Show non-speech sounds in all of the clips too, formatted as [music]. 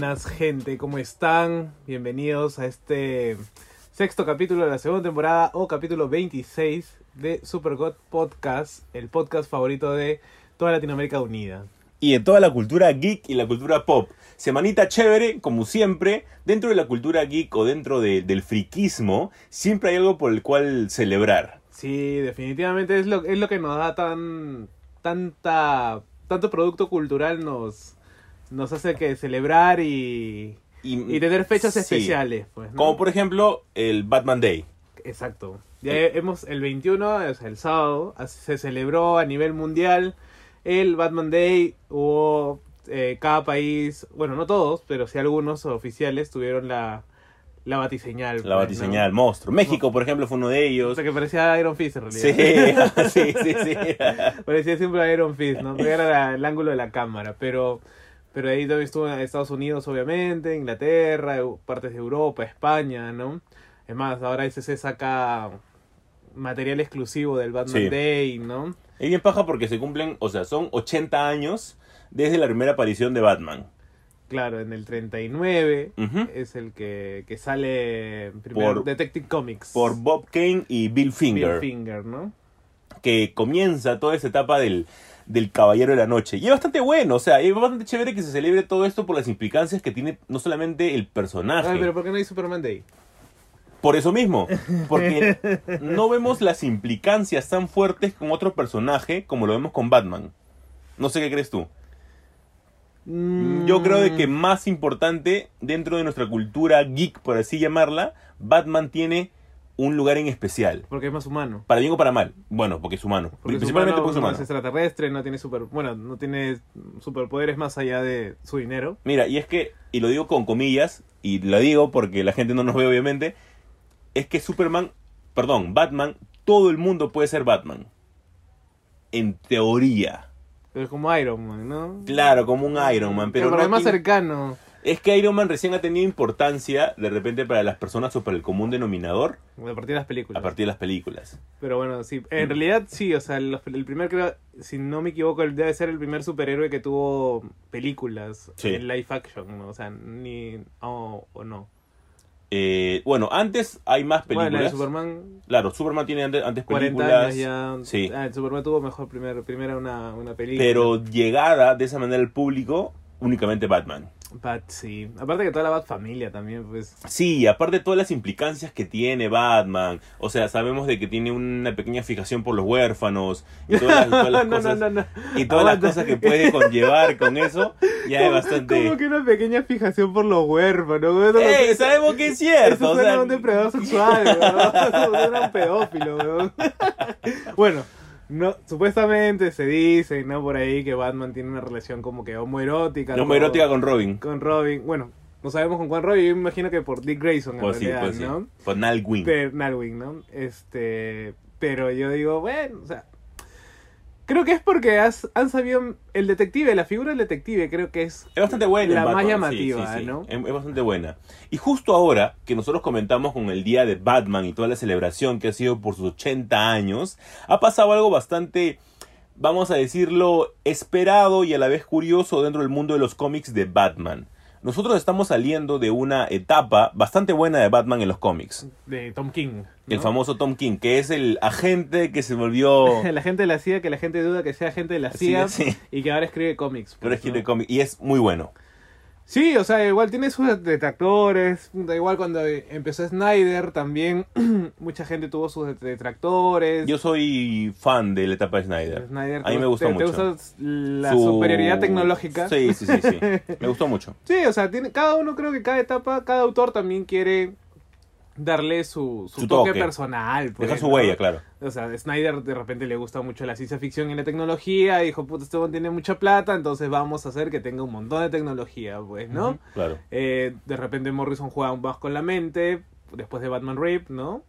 Buenas gente, ¿cómo están? Bienvenidos a este sexto capítulo de la segunda temporada o capítulo 26 de Super God Podcast, el podcast favorito de toda Latinoamérica Unida. y de toda la cultura geek y la cultura pop. Semanita chévere, como siempre, dentro de la cultura geek o dentro de- del friquismo, siempre hay algo por el cual celebrar. Sí, definitivamente es lo, es lo que nos da tan tanta tanto producto cultural nos nos hace que celebrar y, y tener fechas Sí. especiales, pues, ¿no? Como por ejemplo el Batman Day. Exacto. Ya hemos el 21, o sea, el sábado, se celebró a nivel mundial el Batman Day. Hubo eh, cada país, bueno, no todos, pero sí algunos oficiales tuvieron la, la batiseñal. La pues, batiseñal, monstruo. México, por ejemplo, fue uno de ¿no? O ellos. sea, que parecía Iron Fist en Sí, realidad. [laughs] sí, sí, sí. [laughs] parecía siempre Iron Fist, ¿no? Porque era la- el ángulo de la cámara, pero... Pero ahí también estuvo en Estados Unidos, obviamente, Inglaterra, partes de Europa, España, ¿no? Es más, ahora SC saca material exclusivo del Batman Sí. Day, ¿no? Es bien paja porque se cumplen, o sea, son 80 años desde la primera aparición de Batman. Claro, en el 39 Ujú. es el que, que sale primero Por- Detective Comics. Por Bob Kane y Bill Bill Finger. Finger, ¿no? que comienza toda esa etapa del, del Caballero de la Noche. Y es bastante bueno, o sea, es bastante chévere que se celebre todo esto por las implicancias que tiene no solamente el personaje, Ay, pero ¿por qué no hay Superman Day? por eso mismo, porque [laughs] no vemos las implicancias tan fuertes con otro personaje como lo vemos con Batman. No sé qué crees tú. Mm, Yo creo de que más importante dentro de nuestra cultura geek, por así llamarla, Batman tiene un lugar en especial. Porque es más humano. Para bien o para mal. Bueno, porque es humano. Porque es Principalmente humano, porque es no humano. es extraterrestre, no tiene super, bueno, no tiene superpoderes más allá de su dinero. Mira, y es que, y lo digo con comillas, y lo digo porque la gente no nos ve obviamente, es que Superman, perdón, Batman, todo el mundo puede ser Batman. En teoría. Pero es como Iron Man, ¿no? Claro, como un Iron Man, pero, pero, no es más tiene- cercano. Es que Iron Man recién ha tenido importancia de repente para las personas o para el común denominador A partir de las películas. a partir de las películas. Pero bueno, sí. En realidad sí, o sea, los- el primer, creo, si no me equivoco, debe ser el primer superhéroe que tuvo películas Sí. en live action, ¿no? O sea, ni... o o no. Eh, bueno, antes hay más Bueno, la de películas. Superman, Claro, Superman tiene antes, antes 40 películas. años ya. Sí. Ah, el Superman tuvo mejor primer, primera una, una película. Pero llegada de esa manera al público, únicamente Batman. Bat, sí. Aparte que toda la Bat familia también, pues... Sí, aparte de todas las implicancias que tiene Batman, o sea, sabemos de que tiene una pequeña fijación por los huérfanos y todas las, todas las [laughs] no, cosas, no, no, no. y todas las Aguanta. cosas que puede conllevar con eso, ya es bastante. Como que una pequeña fijación por los huérfanos. Eso- ¡Ey! eso- Sabemos que es Eso cierto, o suena sea, un depredador sexual, weón. [laughs] Eso suena a un pedófilo, weón. [laughs] Bueno, no, supuestamente se dice, ¿no? Por ahí que Batman tiene una relación como que homoerótica. no con- muy erótica con Robin. con Robin. Bueno, no sabemos con cuál Robin, yo me imagino que por Dick Grayson en Pues sí, realidad, pues sí. ¿no? Con Nightwing. Pero, Nightwing, ¿no? Este, pero yo digo, bueno, o sea, creo que es porque has- han sabido el detective, la figura del detective, creo que es Es bastante buena. La más llamativa, sí, sí, sí. ¿no? Es, es bastante buena. Y justo ahora que nosotros comentamos con el día de Batman y toda la celebración que ha sido por sus 80 años, ha pasado algo bastante, vamos a decirlo, esperado y a la vez curioso dentro del mundo de los cómics de Batman. Nosotros estamos saliendo de una etapa bastante buena de Batman en los cómics. de Tom King. El famoso Tom King, que es el agente que se volvió... [laughs] la gente de la CIA, que la gente duda que sea gente de la Sí, CIA sí. y que ahora escribe cómics. Pero pues, es que ¿no? de cómic- y es muy bueno. Sí, o sea, igual tiene sus detractores. Da igual cuando empezó Snyder también [clears throat] mucha gente tuvo sus detractores. Yo soy fan de la etapa de Snyder. Snyder, A mí ¿te- me gustó te- mucho. ¿Te gusta la Su- superioridad tecnológica? Sí, sí, sí, sí. [laughs] Me gustó mucho. Sí, o sea, tiene, cada uno creo que cada etapa, cada autor también quiere darle su, su, Su toque, toque. personal. pues, Deja su ¿no? huella, claro. O sea, Snyder de repente le gusta mucho la ciencia ficción y la tecnología. Y dijo, puta, este tiene mucha plata, entonces vamos a hacer que tenga un montón de tecnología, pues, ¿no? Claro. Eh, de repente Morrison juega un más con la mente, después de Batman Rape, ¿no?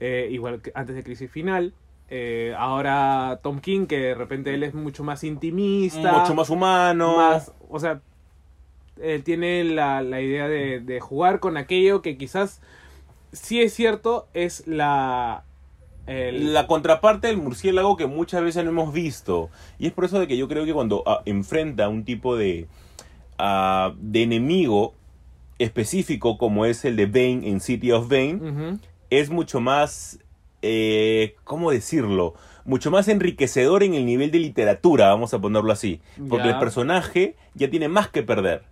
Eh, igual que antes de Crisis Final. Eh, ahora Tom King, que de repente él es mucho más intimista. Mucho más humano. más, o sea, él tiene la, la idea de, de jugar con aquello que quizás sí es cierto, es la... el- La contraparte del murciélago que muchas veces no hemos visto. Y es por eso de que yo creo que cuando ah, enfrenta un tipo de ah, de enemigo específico como es el de Bane en City of Bane es mucho más, eh, ¿cómo decirlo? Mucho más enriquecedor en el nivel de literatura, vamos a ponerlo así. Porque el personaje ya tiene más que perder.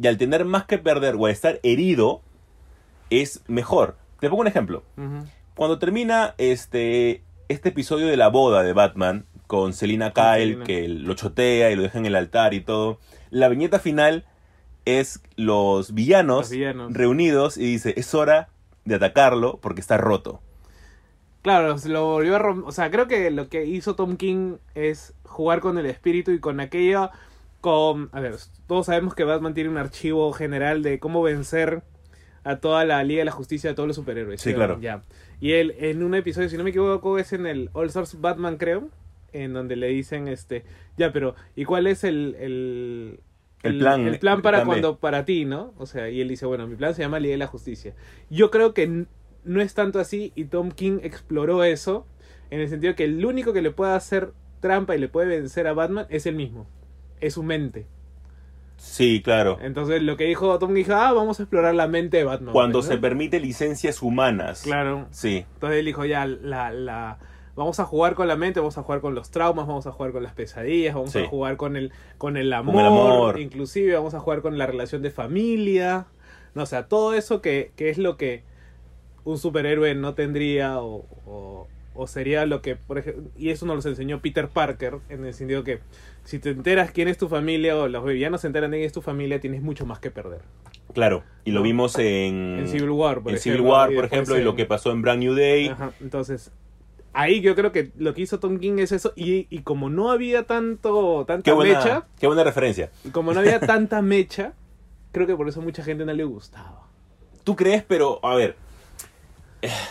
Y al tener más que perder o al estar herido, es mejor. Te pongo un ejemplo. Cuando termina este, este episodio de la boda de Batman con Selina Kyle, que lo chotea y lo deja en el altar y todo, la viñeta final es los villanos, Los villanos. reunidos y dice, es hora de atacarlo porque está roto. Claro, se lo volvió a romper. O sea, creo que lo que hizo Tom King es jugar con el espíritu y con aquello. Con. A ver, todos sabemos que Batman tiene un archivo general de cómo vencer a toda la Liga de la Justicia, a todos los superhéroes. Sí, claro. Ya. Y él, en un episodio, si no me equivoco, es en el All Stars Batman, creo. En donde le dicen, este. Ya, pero. ¿Y cuál es el. el El plan- el plan para el plan B. cuando para ti, ¿no? O sea, y él dice, bueno, mi plan se llama Liga de la Justicia. Yo creo que no es tanto así y Tom King exploró eso en el sentido que el único que le puede hacer trampa y le puede vencer a Batman es él mismo. Es su mente. Sí, claro. Entonces lo que dijo Tom dijo, ah, vamos a explorar la mente de Batman. Cuando ¿no? se permite licencias humanas. Claro. Sí, Entonces él dijo, ya, la, la, vamos a jugar con la mente, vamos a jugar con los traumas, vamos a jugar con las pesadillas, vamos Sí. a jugar con el, con el amor, el amor. inclusive vamos a jugar con la relación de familia. No, o sea, todo eso que, que es lo que un superhéroe no tendría o, o, o sería lo que, por ejemplo, y eso nos lo enseñó Peter Parker, en el sentido que si te enteras quién es tu familia o los villanos se enteran de quién es tu familia, tienes mucho más que perder. claro. Y lo vimos en, En Civil War, por en ejemplo. Civil War, por ejemplo, y lo que pasó en Brand New Day. Ajá, entonces, ahí yo creo que lo que hizo Tom King es eso. Y, y como no había tanto tanta Qué buena, mecha, qué buena referencia. y como no había [laughs] tanta mecha, creo que por eso mucha gente no le gustaba. ¿Tú crees? Pero, a ver.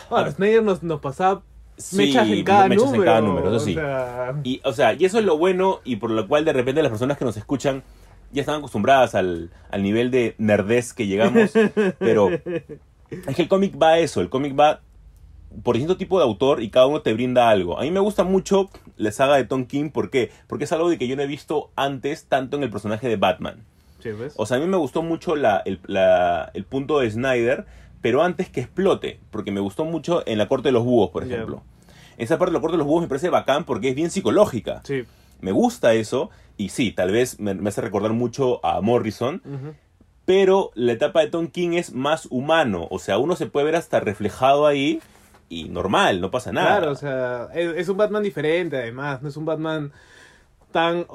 Ahora, Snyder nos, nos pasaba sí, mechas en cada mechas número. en cada número, eso o sí. sea, Y, o sea, y eso es lo bueno y por lo cual de repente las personas que nos escuchan ya están acostumbradas al, al nivel de nerdez que llegamos. [laughs] pero es que el cómic va a eso, el cómic va por distinto tipo de autor y cada uno te brinda algo. A mí me gusta mucho la saga de Tom King, ¿por qué? Porque es algo de que yo no he visto antes tanto en el personaje de Batman. sí, ¿ves? O sea, a mí me gustó mucho la, el, la- el punto de Snyder, pero antes que explote, porque me gustó mucho en la corte de los búhos, por ejemplo. Esa parte de la corte de los búhos me parece bacán porque es bien psicológica. sí. Me gusta eso, y sí, tal vez me, me hace recordar mucho a Morrison, pero la etapa de Tom King es más humano, o sea, uno se puede ver hasta reflejado ahí y normal, no pasa nada. Claro, o sea, es, es un Batman diferente además, no es un Batman tan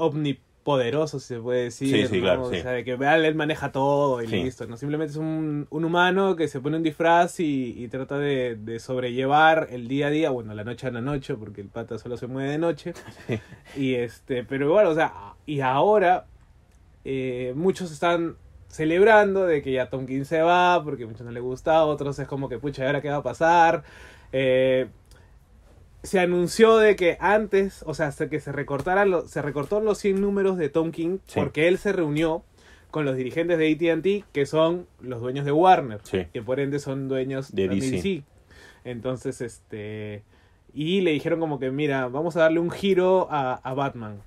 omnipoderoso, si se puede decir. Sí, sí, ¿no? claro, O sea, de que él maneja todo y listo, ¿no? Simplemente es un, un humano que se pone un disfraz y, y trata de, de sobrellevar el día a día, bueno, la noche a la noche, porque el pata solo se mueve de noche. [laughs] y este, pero igual, o sea, y ahora eh, muchos están celebrando de que ya Tom King se va porque a muchos no le gusta, otros es como que pucha, ¿y ahora qué va a pasar? Eh, se anunció de que antes, o sea, hasta que se recortaran lo- se recortó los 100 números de Tom King Sí. porque él se reunió con los dirigentes de AT&T que son los dueños de Warner, Sí. que por ende son dueños De de DC. DC. Entonces, este y le dijeron como que, mira, vamos a darle un giro a, a Batman.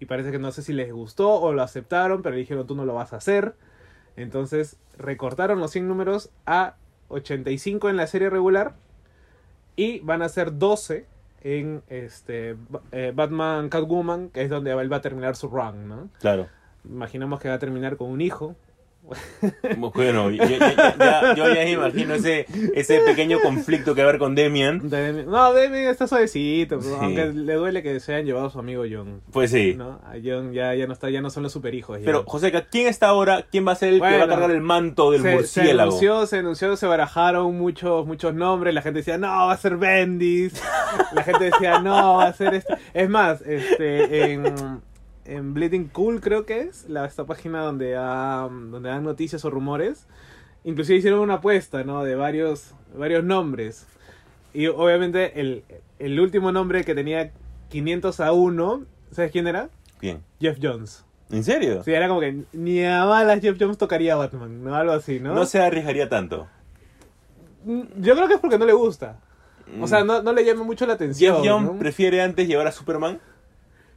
Y parece que no sé si les gustó o lo aceptaron, pero le dijeron tú no lo vas a hacer. Entonces recortaron los 100 números a 85 en la serie regular y van a ser 12 en este eh, Batman Catwoman, que es donde él va a terminar su run, ¿no? Claro. Imaginamos que va a terminar con un hijo. Bueno, yo, ya, yo ya imagino ese, ese pequeño conflicto que va a haber con Demian. Demi- No, Demi está suavecito, Sí. aunque le duele que se hayan llevado a su amigo John. Pues sí. ¿no? A John ya, ya no está, ya no son los superhijos. ya. Pero, Joseca, ¿quién está ahora? ¿Quién va a ser el que va a cargar el manto del se, se murciélago? anunció, se anunció, se barajaron muchos, muchos nombres. La gente decía, no, va a ser Bendis. [laughs] La gente decía, no, va a ser este. Es más, este, en, en Bleeding Cool creo que es, la, esta página donde, da- donde dan noticias o rumores. Inclusive hicieron una apuesta, ¿no? De varios, varios nombres. Y obviamente el, el último nombre que tenía 500 a 1, ¿sabes quién era? ¿Quién? Jeff Jones. ¿En serio? Sí, era como que ni a balas Jeff Jones tocaría a Batman, ¿no? Algo así, ¿no? ¿no? se arriesgaría tanto. Mm, Yo creo que es porque no le gusta. O sea, no, no le llama mucho la atención. Jeff ¿no? prefiere antes llevar a Superman.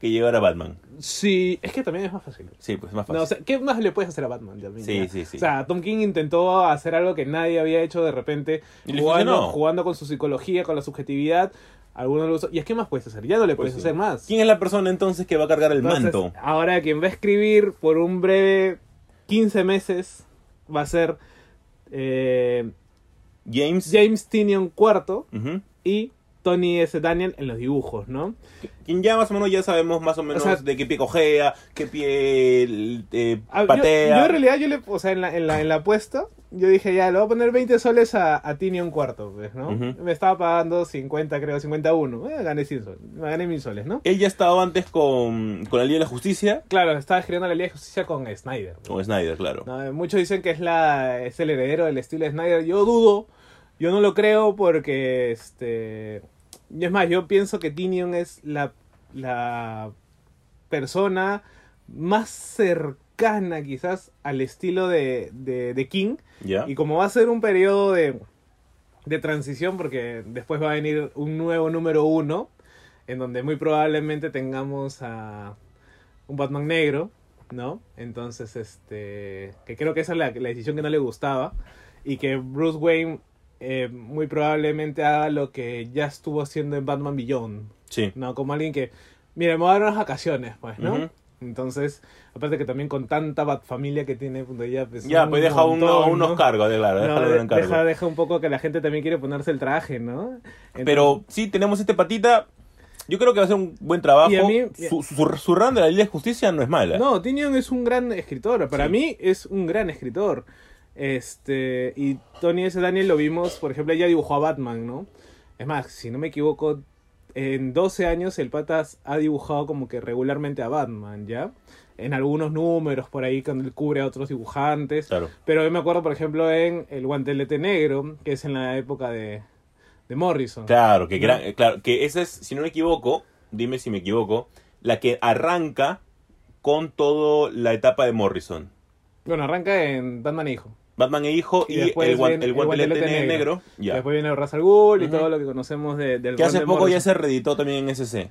Que llevar a Batman. Sí, es que también es más fácil. Sí, pues es más No, fácil. o sea, ¿qué más le puedes hacer a Batman? también, Sí, ya? sí, sí. O sea, Tom King intentó hacer algo que nadie había hecho de repente, jugando, jugando con su psicología, con la subjetividad. Algunos lo usó. ¿Y es que más puedes hacer? Ya no le Pues puedes sí. hacer más. ¿Quién es la persona entonces que va a cargar el Entonces, manto? Ahora quien va a escribir por un breve 15 meses va a ser eh, James. James Tinion IV y Tony S. Daniel en los dibujos, ¿no? Quien ya más o menos ya sabemos más o menos sea- de qué pie cojea, qué pie eh, yo- patea. Yo, en realidad, yo le, o sea, en la, en la, en la apuesta, yo dije, ya, le voy a poner 20 soles a, a Tinion cuarto, pues, ¿no? Me estaba pagando 50, creo, 51. Eh, gané 100 soles, me gané 1000 soles, ¿no? Él ya estaba antes con, con la Liga de la Justicia, Claro, estaba escribiendo la Liga de Justicia con Snyder. con Snyder, claro. No, eh, muchos dicen que es, la, es el heredero del estilo de Snyder. Yo dudo, yo no lo creo porque, este... Y es más, yo pienso que Tinion es la, la persona más cercana quizás al estilo de, de, de King. Y como va a ser un periodo de, de transición, porque después va a venir un nuevo número uno, en donde muy probablemente tengamos a un Batman negro, ¿no? Entonces, este, que creo que esa es la, la decisión que no le gustaba, y que Bruce Wayne eh, muy probablemente haga lo que ya estuvo haciendo en Batman Beyond, Sí. ¿no? Como alguien que, mira, me voy a dar unas vacaciones, pues, ¿no? Ujú. Entonces, aparte que también con tanta familia que tiene, pues ya, pues, Ya, un pues deja uno- montón, unos ¿no? cargos, de claro, No, de- en cargo. deja, deja un poco que la gente también quiere ponerse el traje, ¿no? Entonces- Pero sí, tenemos este patita. Yo creo que va a ser un buen trabajo. Y a mí- su, su, su run de la Liga de Justicia no es mala. No, Tinion es un gran escritor. Para Sí. mí es un gran escritor. Este, y Tony S. Daniel lo vimos, por ejemplo, ella dibujó a Batman, ¿no? Es más, si no me equivoco, en 12 años el Patas ha dibujado como que regularmente a Batman, ¿ya? En algunos números por ahí cuando él cubre a otros dibujantes. Claro. Pero yo me acuerdo, por ejemplo, en El Guantelete Negro, que es en la época de, de Morrison. Claro, que, gran- eh, claro, que esa es, si no me equivoco, dime si me equivoco, la que arranca con toda la etapa de Morrison. Bueno, arranca en Batman Hijo. Batman e hijo Y y, después el, guan- el el guantelete guantelete negro. negro. ya. Después viene Ra's al Ghul y todo lo que conocemos de, del Que hace poco ya se reeditó también en SC.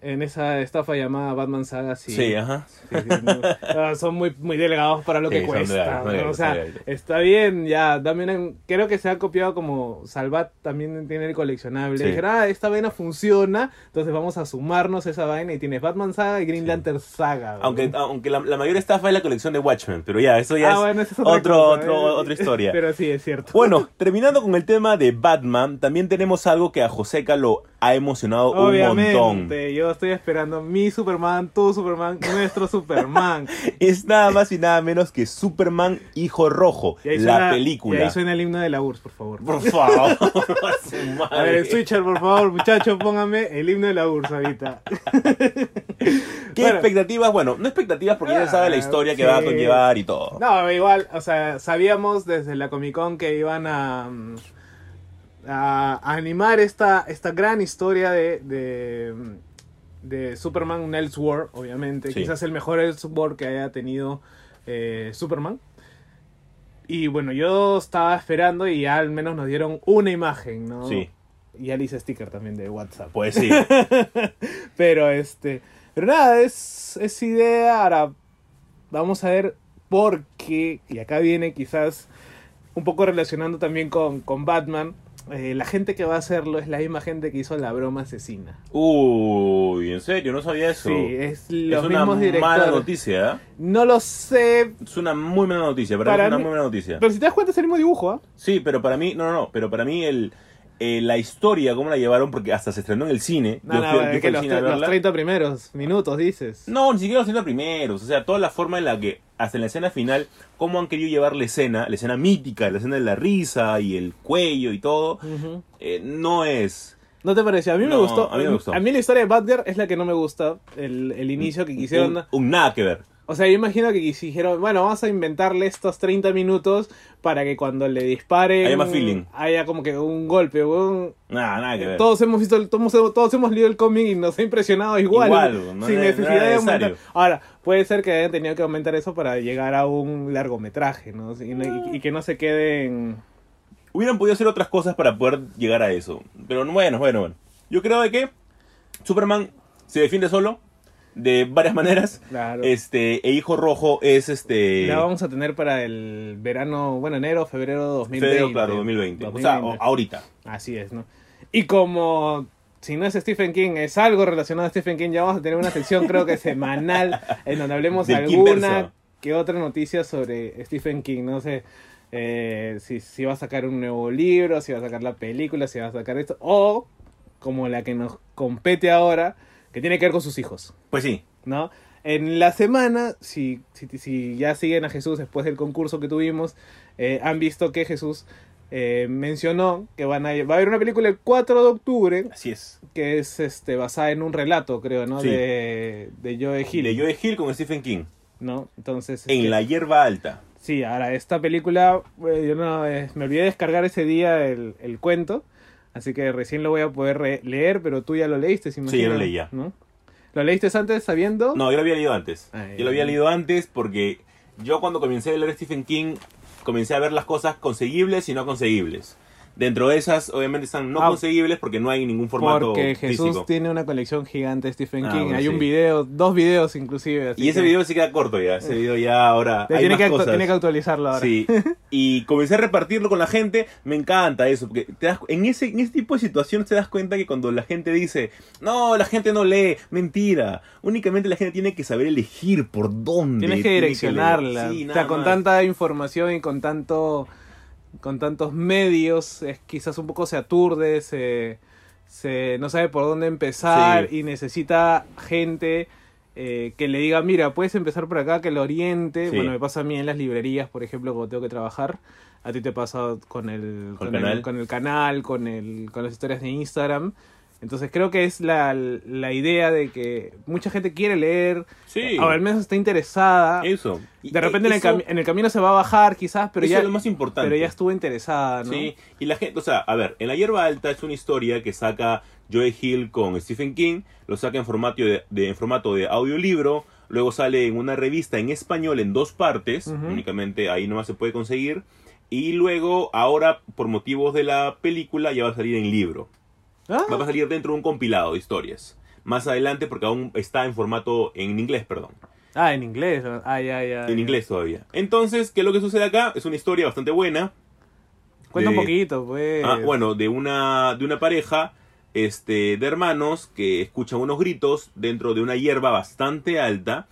En esa estafa llamada Batman Saga, sí. Sí, ajá. Sí, sí, no. Ah, son muy, muy delegados para lo que cuesta. ¿no? o sea, está bien, ya. También creo que se ha copiado como Salvat también tiene el coleccionable. Dijeron, ah, esta vaina funciona, entonces vamos a sumarnos esa vaina y tienes Batman Saga y Green. Lantern Saga. ¿no? Aunque, aunque la, la mayor estafa es la colección de Watchmen, pero ya, eso ya Ah, es bueno, es otra otro, cosa, otro, ¿eh? otra historia. [laughs] Pero sí, es cierto. Bueno, terminando con el tema de Batman, también tenemos algo que a Joseca lo ha emocionado un montón. Obviamente, yo estoy esperando mi Superman, tu Superman, nuestro Superman. [laughs] Es nada más y nada menos que Superman Hijo Rojo, la suena- película. Y ahí suena el himno de la URSS, por favor. Por favor, [laughs] [laughs] a ver, switcher, por favor, muchachos, póngame el himno de la URSS ahorita. ¿Qué Bueno. expectativas? Bueno, no expectativas porque ya sabe la Ah, historia que va a conllevar y todo. No, igual, o sea, sabíamos desde la Comic Con que iban a, mm, a, a animar esta, esta gran historia de, de, de Superman Elseworld, obviamente. Sí. Quizás el mejor Elseworld que haya tenido eh, Superman. Y bueno, yo estaba esperando y ya al menos nos dieron una imagen, ¿no? Sí. Y hice sticker también de WhatsApp. Pues sí. [laughs] Pero este. Pero nada, es, es idea. Ahora vamos a ver por qué. Y acá viene quizás un poco relacionando también con, con Batman. Eh, la gente que va a hacerlo es la misma gente que hizo la broma asesina. Uy, en serio, no sabía eso. Sí, es es los una mismos mala directores. noticia, ¿eh? No lo sé, Es una muy mala noticia, para, mí es una muy mala noticia. pero si te das cuenta es el mismo dibujo, ¿ah? Sí, pero para mí, no, no, no, pero para mí el, eh, la historia, cómo la llevaron, porque hasta se estrenó en el cine. No, yo no, yo que los, cine los verla. 30 primeros minutos dices. No, ni siquiera los 30 primeros. O sea, toda la forma en la que, hasta en la escena final, cómo han querido llevar la escena, la escena mítica, la escena de la risa y el cuello y todo, Ujú. eh, no es. ¿No te pareció? A mí me No, gustó. a mí me gustó. A mí la historia de Batgirl es la que no me gusta. El, el inicio que quisieron. Un, un nada que ver. O sea, yo imagino que dijeron, bueno, vamos a inventarle estos 30 minutos para que cuando le disparen Haya más feeling. haya como que un golpe. Nada, nada que ver. Todos hemos visto, el- todos, todos hemos leído el cómic y nos ha impresionado igual. Igual, no sin necesidad no de aumentar. Ahora, puede ser que hayan tenido que aumentar eso para llegar a un largometraje, ¿no? Y, y- y que no se quede en... Hubieran podido hacer otras cosas para poder llegar a eso. Pero bueno, bueno, bueno. Yo creo de que Superman se defiende solo. De varias maneras. Claro. Este, e Hijo Rojo es este. La vamos a tener para el verano, bueno, enero, febrero 2020. Febrero, claro, 2020. O sea, 2020. o- ahorita. Así es, ¿no? Y como si no es Stephen King, es algo relacionado a Stephen King, ya vamos a tener una sección creo que semanal [laughs] en donde hablemos alguna que otra noticia sobre Stephen King, no sé. eh, si, si va a sacar un nuevo libro, si va a sacar la película, si va a sacar esto, o como la que nos compete ahora, que tiene que ver con sus hijos. Pues sí. ¿no? En la semana, si, si, si ya siguen a Jesús después del concurso que tuvimos, eh, han visto que Jesús eh, mencionó que van a, va a haber una película el 4 de octubre Así es. que es este, basada en un relato, creo, ¿no? Sí. De, de Joe Hill. De Joe Hill con Stephen King. ¿no? Entonces, En este, la hierba alta. sí, ahora esta película, eh, yo no, eh, me olvidé de descargar ese día el, el cuento, así que recién lo voy a poder leer, pero tú ya lo leíste, si Sí, ya lo leí ya. ¿no? ¿Lo leíste antes sabiendo? No, yo lo había leído antes. Yo lo había leído antes porque yo cuando comencé a leer Stephen King, comencé a ver las cosas conseguibles y no conseguibles. Dentro de esas, obviamente, están no Ah. conseguibles porque no hay ningún formato Porque Jesús físico. tiene una colección gigante de Stephen Ah, King. bueno, Hay sí. un video, dos videos inclusive. así Y ese que- video se queda corto ya. Ese video ya ahora. Hay tiene, más que cosas. tiene que actualizarlo ahora. Sí, [laughs] y comencé a repartirlo con la gente, me encanta eso, porque te das, en, ese, en ese tipo de situaciones te das cuenta que cuando la gente dice, no, la gente no lee, mentira, únicamente la gente tiene que saber elegir por dónde. Tienes que tiene direccionarla. Sí, o sea, con más. tanta información y con tanto con tantos medios, es, quizás un poco se aturde, se, se no sabe por dónde empezar Sí. y necesita gente eh, que le diga, mira, puedes empezar por acá, que lo oriente. Sí. Bueno, me pasa a mí en las librerías, por ejemplo, cuando tengo que trabajar. A ti te pasa con el, ¿Con con el con el canal, con, el, con las historias de Instagram. Entonces creo que es la, la idea de que mucha gente quiere leer, Sí, o al menos está interesada. eso. De repente en el, en el camino se va a bajar quizás, pero ya, es lo más importante. pero ya estuvo interesada, ¿no? Sí, y la gente, o sea, a ver, en La Hierba Alta es una historia que saca Joe Hill con Stephen King, lo saca en formato de, de- en formato de audiolibro, luego sale en una revista en español en dos partes, únicamente ahí nomás se puede conseguir, y luego, ahora, por motivos de la película, ya va a salir en libro. Ah, Va a salir dentro de un compilado de historias. Más adelante, porque aún está en formato, en inglés, perdón. ah, en inglés. Ah, ya, ya. En ya. inglés todavía. Entonces, ¿qué es lo que sucede acá? Es una historia bastante buena. Cuenta un poquito, pues. Ah, bueno, de una, de una pareja este, de hermanos que escuchan unos gritos dentro de una hierba bastante alta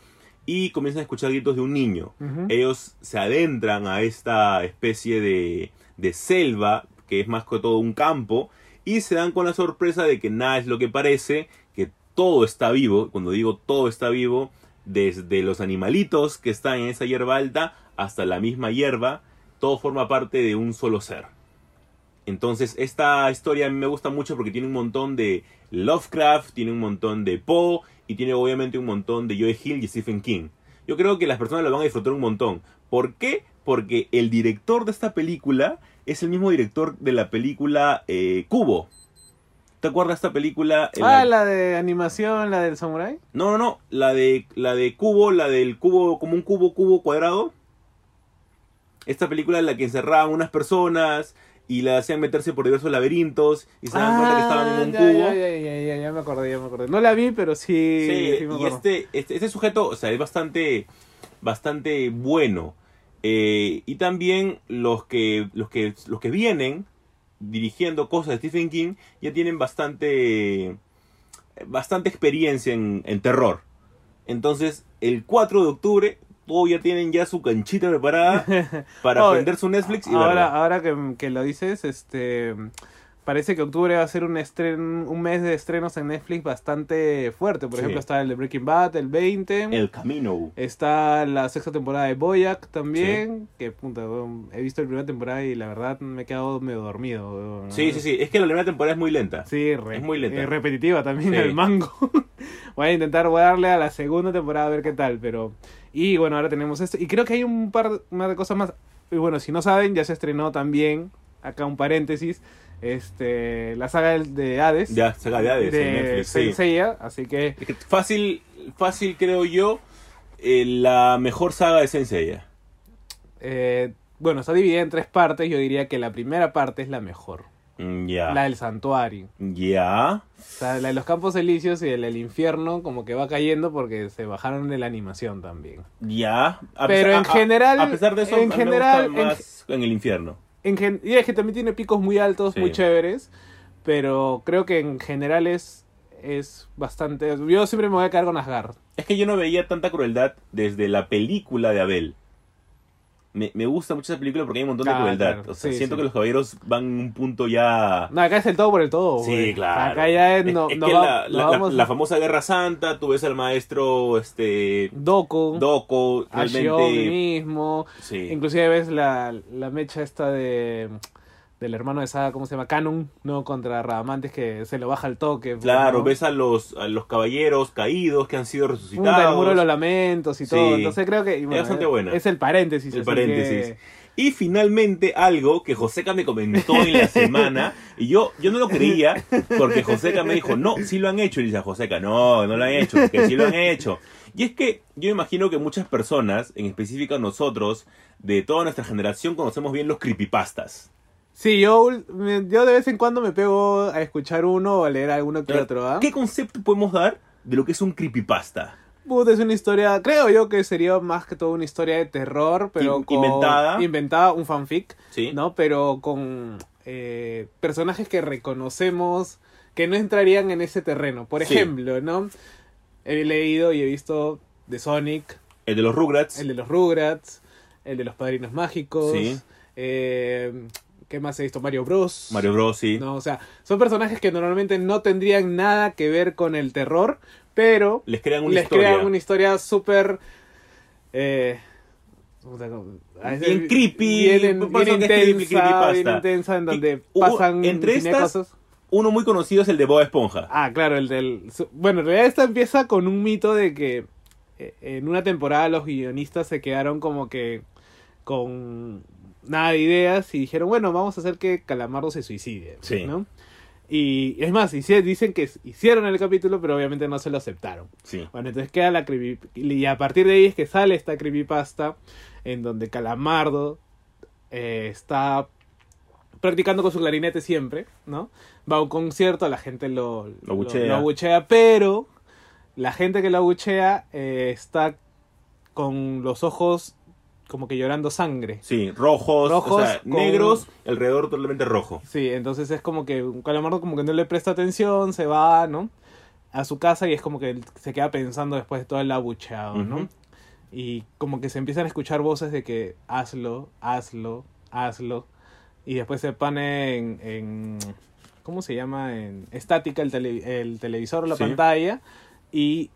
y comienzan a escuchar gritos de un niño. Ellos se adentran a esta especie de, de selva, que es más que todo un campo, y se dan con la sorpresa de que nada es lo que parece, que todo está vivo. Cuando digo todo está vivo, desde los animalitos que están en esa hierba alta hasta la misma hierba, todo forma parte de un solo ser. Entonces, esta historia a mí me gusta mucho porque tiene un montón de Lovecraft, tiene un montón de Poe y tiene obviamente un montón de Joe Hill y Stephen King. Yo creo que las personas lo van a disfrutar un montón. ¿Por qué? Porque el director de esta película es el mismo director de la película eh, Cubo. ¿Te acuerdas de esta película? Ah, la- la de animación, la del samurai. No, no, no. La de, la de Cubo, la del cubo, como un cubo, cubo cuadrado. Esta película en la que encerraban unas personas y la hacían meterse por diversos laberintos y se daban cuenta que estaban en un Ah, ya, cubo. Ya, ya, ya, ya, me acordé, ya me acordé. No la vi, pero sí. Sí, sí me y este, este, este sujeto, o sea, es bastante, bastante bueno. Eh, y también los que, los que, los que vienen dirigiendo cosas de Stephen King ya tienen bastante, bastante experiencia en, en terror. Entonces, el 4 de octubre, todos ya tienen ya su canchita preparada [laughs] para Oh, prender su Netflix y ahora, verla. ahora que, que lo dices, este parece que octubre va a ser un estren, un mes de estrenos en Netflix bastante fuerte. Por Sí. ejemplo, está el de Breaking Bad, el 20. El camino. Está la sexta temporada de Boyack también. Que puta, he visto la primera temporada y la verdad me he quedado medio dormido. weón. Sí, sí, sí. Es que la primera temporada es muy lenta. Sí, re- Es muy lenta. eh, repetitiva también Sí. el mango. [laughs] voy a intentar voy a darle a la segunda temporada a ver qué tal, pero y bueno, ahora tenemos esto y creo que hay un par más de cosas más. Y bueno, si no saben, ya se estrenó también acá un paréntesis, este la saga de Hades Ya, saga de Hades en de sí. Seiya, así que Es que Fácil, fácil creo yo, eh, la mejor saga de Sensei. eh, bueno, está dividida en tres partes, yo diría que la primera parte es la mejor. Mm, Ya. La del santuario. Ya. O sea, la de los campos elíseos y el del infierno como que va cayendo porque se bajaron de la animación también. Ya. A Pero pesar- en general- A, pesar de eso, en a me general, en- más en el infierno. En gen- y es que también tiene picos muy altos, Sí. muy chéveres, pero creo que en general es, es bastante... Yo siempre me voy a quedar con Asgard. Es que yo no veía tanta crueldad desde la película de Abel. Me, me gusta mucho esa película porque hay un montón de crueldad. claro. O sea, Sí, siento sí. que los caballeros van a un punto ya... No, acá es el todo por el todo. Sí, güey. claro. Acá ya es, no, es no que va- la, no la- la- vamos- la famosa Guerra Santa, tú ves al maestro este a Shiomi realmente... mismo. Sí. Inclusive ves la, la mecha esta de del hermano de Saga, ¿cómo se llama? Canon, ¿no? Contra Radamantes que se lo baja al toque. Claro, ¿no? ves a los, a los caballeros caídos que han sido resucitados. el muro de los lamentos y Sí. todo. Entonces creo que... bueno, bastante buena. Es el paréntesis. El paréntesis. que- Y finalmente algo que Joseca me comentó en la [laughs] semana, y yo, yo no lo creía, porque Joseca me dijo, no, sí lo han hecho. Y dice a Joseca, no, no lo han hecho, que sí lo han hecho. Y es que yo imagino que muchas personas, en específico nosotros, de toda nuestra generación, conocemos bien los creepypastas. Sí, yo, yo de vez en cuando me pego a escuchar uno o a leer alguno que otro, ¿ah? ¿Qué concepto podemos dar de lo que es un creepypasta? Puta, es una historia, creo yo que sería más que todo una historia de terror, pero In- con... inventada. Inventada, un fanfic, ¿Sí? ¿no? Pero con eh, personajes que reconocemos que no entrarían en ese terreno. Por Sí. ejemplo, ¿no? He leído y he visto de Sonic, El de los Rugrats. el de los Rugrats, el de los Padrinos Mágicos, Sí. eh, ¿qué más he visto? Mario Bros. Mario Bros. sí. No, o sea, son personajes que normalmente no tendrían nada que ver con el terror, pero Les crean una les historia. crean una historia súper... Eh, Bien creepy, bien, intensa, bien intensa, en donde pasan entre estas- cosas. Uno muy conocido es el de Bob Esponja. Ah, claro, el del... Bueno, en realidad esta empieza con un mito de que eh, en una temporada los guionistas se quedaron como que con nada de ideas y dijeron, bueno, vamos a hacer que Calamardo se suicide, Sí. ¿no? Y es más, dicen que hicieron el capítulo, pero obviamente no se lo aceptaron. Sí. Bueno, entonces queda la creepy... Y a partir de ahí es que sale esta creepypasta en donde Calamardo eh, está practicando con su clarinete siempre, ¿no? Va a un concierto, la gente lo, Lo pero la gente que lo abuchea eh, está con los ojos como que llorando sangre. Sí, rojos, Rojos o sea, con- negros, alrededor totalmente rojo. Sí, entonces es como que un calamardo como que no le presta atención, se va, ¿no? A su casa y es como que se queda pensando después de todo el abucheado, ¿no? Y como que se empiezan a escuchar voces de que hazlo, hazlo, hazlo. Y después se pone en, en ¿cómo se llama? En estática el, tele- el televisor o la Sí. pantalla. Y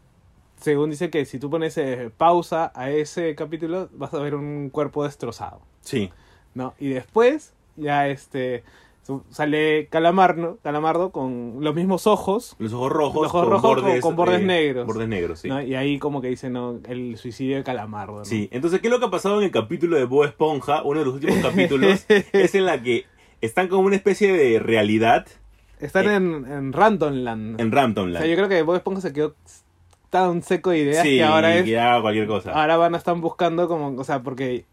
según dice que si tú pones eh, pausa a ese capítulo, vas a ver un cuerpo destrozado. Sí, ¿no? Y después, ya este, sale Calamardo, Calamardo con los mismos ojos, los ojos rojos, Los ojos rojos con- con bordes eh, negros. Bordes negros, sí. ¿no? Y ahí como que dicen, ¿no? El suicidio de Calamardo, ¿no? Sí, entonces, ¿qué es lo que ha pasado en el capítulo de Bob Esponja? Uno de los últimos capítulos [laughs] es en la que están como una especie de realidad Están Eh, en, en Randomland. en O sea, yo creo que Bob Esponja se quedó tan seco de ideas sí, que ahora es... que haga cualquier cosa. Ahora van a estar buscando como, o sea, porque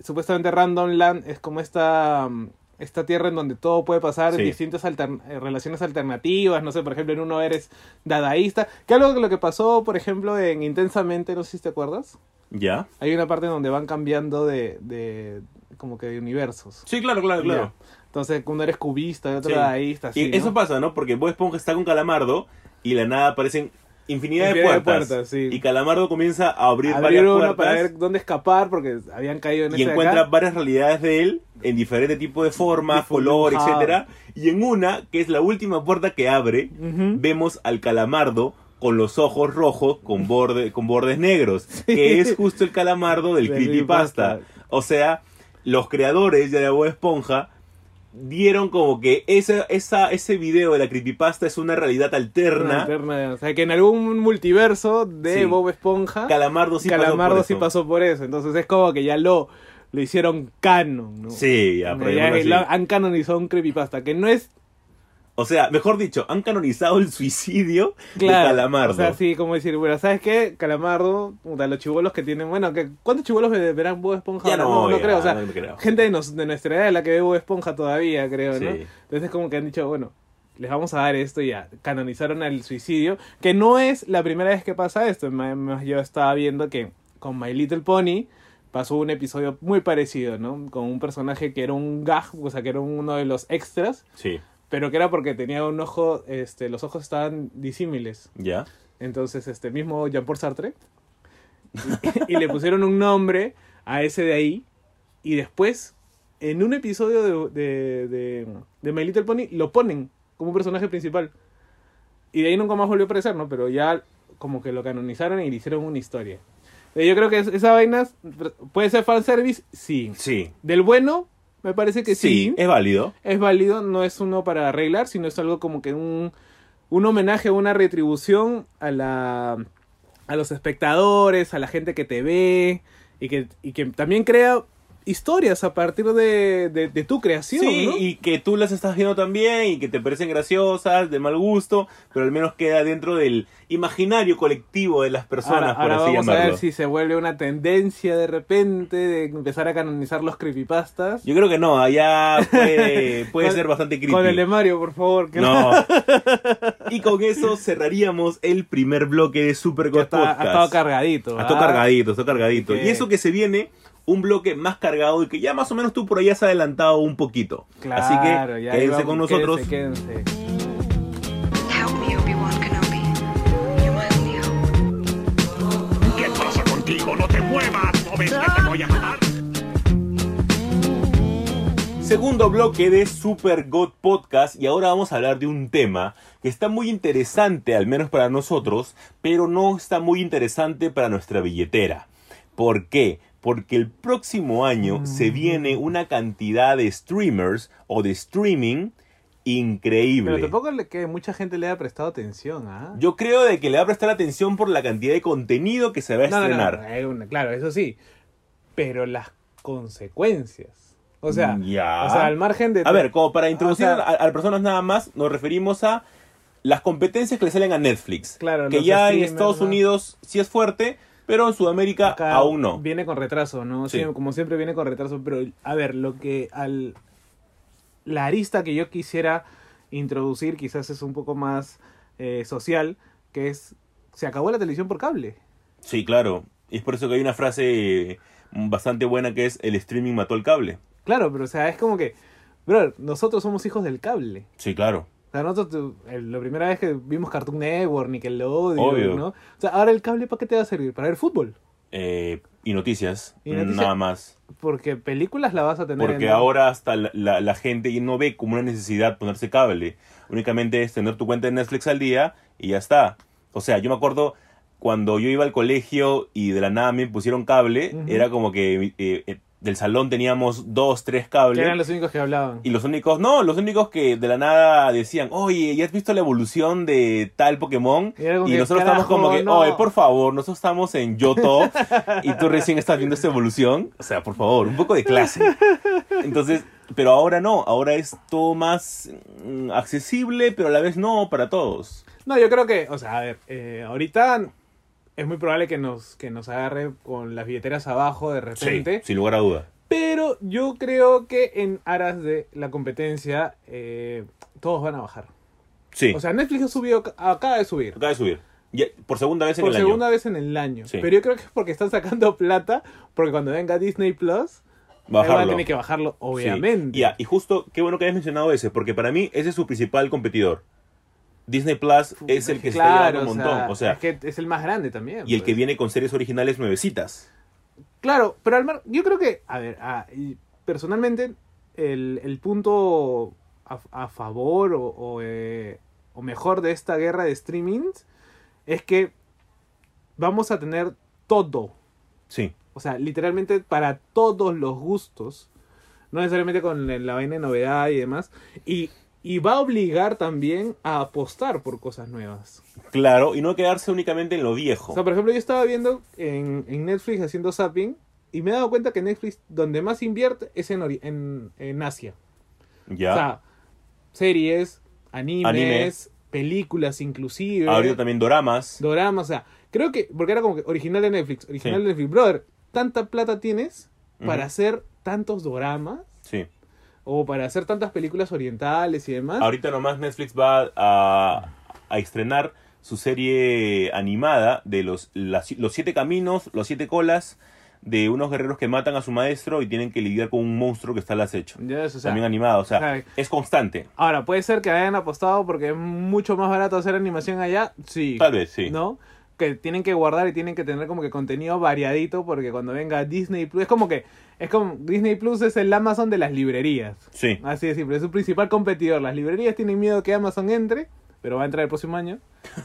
supuestamente Randomland es como esta mm, esta tierra en donde todo puede pasar, Sí. distintas altern- eh, relaciones alternativas, no sé, por ejemplo, en uno eres dadaísta, que algo que lo que pasó, por ejemplo, en Intensamente, no sé si te acuerdas, ¿Ya? hay una parte en donde van cambiando de, de como que de universos. Sí, claro, claro, claro. Ya. Entonces, uno eres cubista y otro Sí. dadaísta, así, y ¿no? eso pasa, ¿no? Porque Bob Esponja está con Calamardo y la nada aparecen infinidad, de Infinidad de puertas. puertas, sí. Y Calamardo comienza a abrir, varias puertas para ver dónde escapar porque habían caído en y encuentra acá. varias realidades de él en diferentes tipos de formas, color, dibujado. etcétera. Y en una, que es la última puerta que abre, vemos al Calamardo con los ojos rojos con, borde, con bordes negros, [laughs] que es justo el Calamardo del creepypasta. creepypasta. O sea, los creadores de la Bob Esponja dieron como que esa, esa, ese video de la creepypasta es una realidad Una alterna. alterna, O sea, que en algún multiverso de Sí. Bob Esponja, Calamardo sí Calamardo pasó sí por eso. pasó por eso. Entonces es como que ya lo, lo hicieron canon, ¿no? Sí, ya, Ya lo han canonizado un creepypasta, que no es O sea, mejor dicho, han canonizado el suicidio de Calamardo. O sea, sí, como decir, bueno, ¿sabes qué? Calamardo, puta, los chivolos que tienen, bueno, que ¿cuántos chivolos verán Bob Esponja? Ya no, no, ya, creo, o sea, no creo. gente de, nos- de nuestra edad es la que ve Bob Esponja todavía, creo, ¿no? Sí. Entonces como que han dicho, bueno, les vamos a dar esto y ya, canonizaron al suicidio, que no es la primera vez que pasa esto, yo estaba viendo que con My Little Pony pasó un episodio muy parecido, ¿no? Con un personaje que era un gag, o sea, que era uno de los extras, Sí, pero que era porque tenía un ojo, este, los ojos estaban disímiles. ya. Entonces, este mismo Jean-Paul Sartre. Y, [laughs] y le pusieron un nombre a ese de ahí. Y después, en un episodio de, de, de, de My Little Pony, lo ponen como un personaje principal. Y de ahí nunca más volvió a aparecer, ¿no? Pero ya como que lo canonizaron y le hicieron una historia. Eh, Yo creo que es- esa vaina puede ser fanservice, sí. Sí. Del bueno, me parece que sí Sí, es válido. es válido, no es uno para arreglar, sino es algo como que un, un homenaje, una retribución a la a los espectadores, a la gente que te ve y que, y que también crea historias a partir de, de, de tu creación. Sí, ¿no? y que tú las estás viendo también y que te parecen graciosas, de mal gusto, pero al menos queda dentro del imaginario colectivo de las personas, ahora ahora por así vamos a llamarlo. ver si se vuelve una tendencia de repente de empezar a canonizar los creepypastas. Yo creo que no, allá puede, [laughs] puede Con- ser bastante creepy. Con el de Mario, por favor. Que No. y con eso cerraríamos el primer bloque de Super está- ha Podcast. estado cargadito. Ah, Está ¿ah? cargadito, está cargadito. Y eso que se viene, un bloque más cargado y que ya más o menos tú por ahí has adelantado un poquito. Claro, Así que ya quédense vamos, con nosotros. Quédense. ¿Qué pasa contigo? ¡No te muevas! ¿No ves que te voy a matar? Segundo bloque de Super God Podcast y ahora vamos a hablar de un tema que está muy interesante, al menos para nosotros, pero no está muy interesante para nuestra billetera. ¿Por qué? Porque el próximo año se viene una cantidad de streamers o de streaming increíble. Pero tampoco le, que mucha gente le haya prestado atención, ¿ah? Yo creo de que le va a prestar atención por la cantidad de contenido que se va a No, no, no, estrenar. claro, eso sí. Pero las consecuencias. O sea, Ya. o sea al margen de... A ver, como para introducir O sea- a, a personas nada más, nos referimos a las competencias que le salen a Netflix. Claro, que ya en Estados. Unidos sí es fuerte, pero en Sudamérica acá aún no. Viene con retraso, ¿no? Sí, como siempre viene con retraso. Pero, a ver, lo que al... La arista que yo quisiera introducir quizás es un poco más eh, social, que es... Se acabó la televisión por cable. Sí, claro. Y es por eso que hay una frase bastante buena que es el streaming mató el cable. Claro, pero o sea, es como que... Bro, nosotros somos hijos del cable. Sí, claro. O sea, nosotros, el- la primera vez que vimos Cartoon Network, Nickelodeon, Obvio. ¿no? O sea, ahora el cable, ¿para qué te va a servir? Para ver fútbol. Eh, y noticias, Y noticias- nada más. Porque películas la vas a tener Porque en- ahora hasta la, la- la gente no ve como una necesidad ponerse cable. Únicamente es tener tu cuenta de Netflix al día y ya está. O sea, yo me acuerdo cuando yo iba al colegio y de la nada me pusieron cable, era como que eh, eh, del salón teníamos dos, tres Que cables. eran los únicos que hablaban. Y los únicos, no, los únicos que de la nada decían, oye, ¿ya has visto la evolución de tal Pokémon? Y nosotros estamos como "Carajo, que, no". oye, por favor, nosotros estamos en Yoto y tú recién estás viendo esta evolución. O sea, por favor, un poco de clase. Entonces, pero ahora no, ahora es todo más mm, accesible, pero a la vez no para todos. No, yo creo que, o sea, a ver, eh, ahorita es muy probable que nos, que nos agarre con las billeteras abajo de repente. sin lugar a duda. Pero yo creo que en aras de la competencia, eh, todos van a bajar. Sí, O sea, Netflix ha subido, acaba de subir. acaba de subir. Ya, por segunda vez en Por el segunda año. vez en el año. Sí. Pero yo creo que es porque están sacando [laughs] plata, porque cuando venga Disney Plus, van a Bajarlo. tener que bajarlo, Sí. obviamente. Ya, y justo, qué bueno que hayas mencionado ese, porque para mí ese es su principal competidor. Disney Plus es el que se está Claro, llevando un montón. O sea, es que es el más grande también. y el que pues. viene con series originales nuevecitas. Claro, pero al mar, yo creo que, a ver, a- y personalmente, el, el punto a, a favor o, o, eh, o mejor de esta guerra de streamings es que vamos a tener todo. Sí. O sea, literalmente para todos los gustos. No necesariamente con la la vaina de novedad y demás. Y, y va a obligar también a apostar por cosas nuevas. Claro, y no quedarse únicamente en lo viejo. O sea, por ejemplo, yo estaba viendo en, en Netflix haciendo zapping y me he dado cuenta que Netflix donde más invierte es en, ori- en, en Asia. ya. O sea, series, animes, Anime. películas inclusive, Ahorita también doramas. doramas, o sea, creo que, porque era como que original de Netflix, original Sí. de Netflix, brother, tanta plata tienes para hacer tantos doramas Sí. O para hacer tantas películas orientales y demás. Ahorita nomás Netflix va a, a estrenar su serie animada de los, las- los siete caminos, los siete colas de unos guerreros que matan a su maestro y tienen que lidiar con un monstruo que está al acecho. Ya es, o sea, También animado, o sea, o sea, es constante. Ahora, puede ser que hayan apostado porque es mucho más barato hacer animación allá, sí. Tal vez, sí. ¿No? Que tienen que guardar y tienen que tener como que contenido variadito porque cuando venga Disney Plus, es como que, es como, Disney Plus es el Amazon de las librerías. Sí. Así de simple, es su principal competidor. Las librerías tienen miedo que Amazon entre, pero va a entrar el próximo año.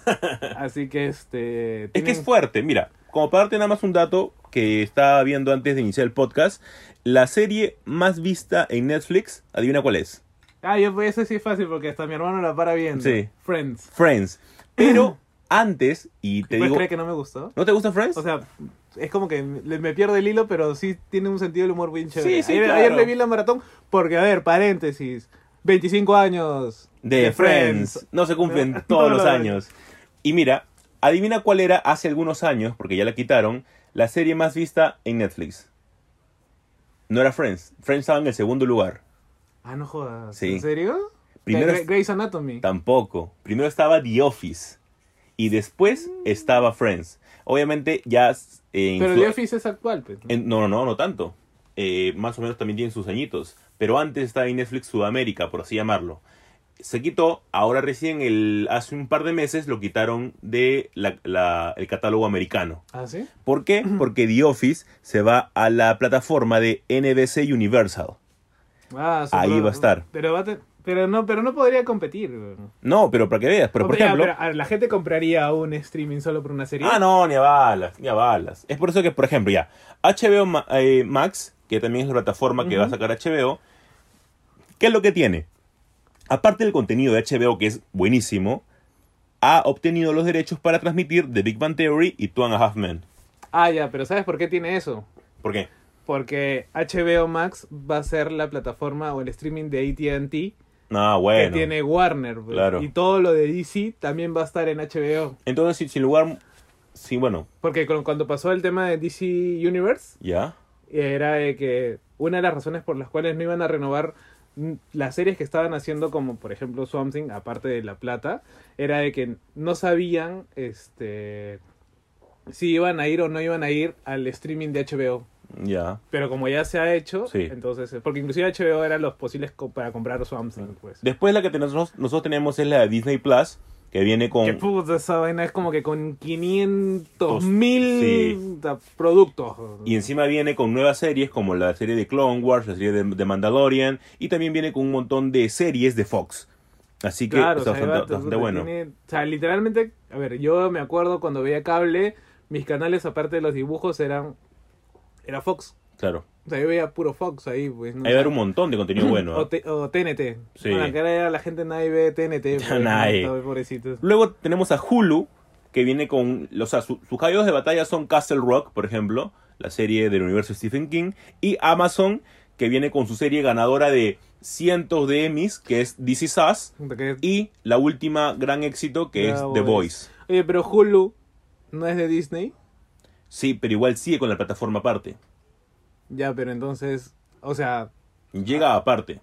[laughs] Así que este... Es que es fuerte. Mira, como para darte nada más un dato que estaba viendo antes de iniciar el podcast, la serie más vista en Netflix, adivina cuál es. Ah, yo ese sí es fácil porque hasta mi hermano la para viendo. Sí. Friends. Friends. Pero [clears throat] antes, y te ¿Puedes digo... creer que no me gustó? ¿No te gusta Friends? O sea, es como que me me pierde el hilo, pero sí tiene un sentido del humor bien chévere. Sí, sí, ayer, claro. ayer le vi la maratón porque, a ver, paréntesis, 25 años de, Friends. No se cumplen [laughs] No, todos no, los no. años. Y mira, adivina cuál era hace algunos años, porque ya la quitaron, la serie más vista en Netflix. No era Friends. Friends estaba en el segundo lugar. Ah, no jodas. Sí. ¿En serio? Primero Grey's Anatomy. Tampoco. Primero estaba The Office. Y después estaba Friends. Obviamente ya... eh, Pero The Office es actual, pues. ¿no? en- no, no, no, tanto. Eh, más o menos también tienen sus añitos. Pero antes estaba en Netflix Sudamérica, por así llamarlo. Se quitó, ahora recién, el, hace un par de meses, lo quitaron de la- la- el catálogo americano. ¿Ah, sí? ¿Por qué? [clears throat] Porque The Office se va a la plataforma de NBC Universal. Ah, Ahí va a estar. Pero, va a te- pero, no, pero no podría competir. No, pero para que veas. Pero, por ya, ejemplo... pero, ¿La gente compraría un streaming solo por una serie? Ah, no, ni a balas, ni a balas. Es por eso que, por ejemplo, ya, HBO eh, Max, que también es la plataforma que va a sacar HBO, ¿qué es lo que tiene? Aparte del contenido de HBO, que es buenísimo, ha obtenido los derechos para transmitir The Big Bang Theory y Two and a Half Men. Ah, ya, pero ¿sabes por qué tiene eso? ¿Por qué? Porque HBO Max va a ser la plataforma o el streaming de AT&T Ah, que bueno. tiene Warner. pues. Claro. Y todo lo de DC también va a estar en HBO. Entonces, si- sin lugar... Sí, bueno, Porque cu- cuando pasó el tema de DC Universe, ya. era de que una de las razones por las cuales no iban a renovar las series que estaban haciendo, como por ejemplo Swamp Thing, aparte de La Plata, era de que no sabían este si iban a ir o no iban a ir al streaming de HBO. Ya. Pero como ya se ha hecho, Sí. entonces, eh, porque inclusive HBO eran los posibles co- para comprar Swamp Thing, pues. Después la que te- nosotros, nosotros tenemos es la de Disney Plus, que viene con... Que puta, esa vaina es como que con 500 Tos- mil sí. productos. Y encima viene con nuevas series como la serie de Clone Wars, la serie de, de Mandalorian y también viene con un montón de series de Fox. Así que Claro, o está sea, bastante, bueno. tiene- o sea, literalmente, a ver, yo me acuerdo cuando veía cable, mis canales, aparte de los dibujos, eran. Era Fox. Claro. O sea, yo veía puro Fox ahí, pues. ¿no? Hay va a haber un montón de contenido [clears throat] bueno. O. T- o TNT. Sí. Bueno, acá era la gente nadie ve TNT. pues, Nadie. ¿no? Pobrecitos. Luego tenemos a Hulu, que viene con. O sea, su- sus caballos de batalla son Castle Rock, por ejemplo, la serie del universo Stephen King. Y Amazon, que viene con su serie ganadora de cientos de Emmys, que es This Is Us. Y la última gran éxito, que es The. Voice. Oye, pero Hulu no es de Disney. Sí, pero igual sigue con la plataforma aparte. Ya, pero entonces. O sea, Llega aparte.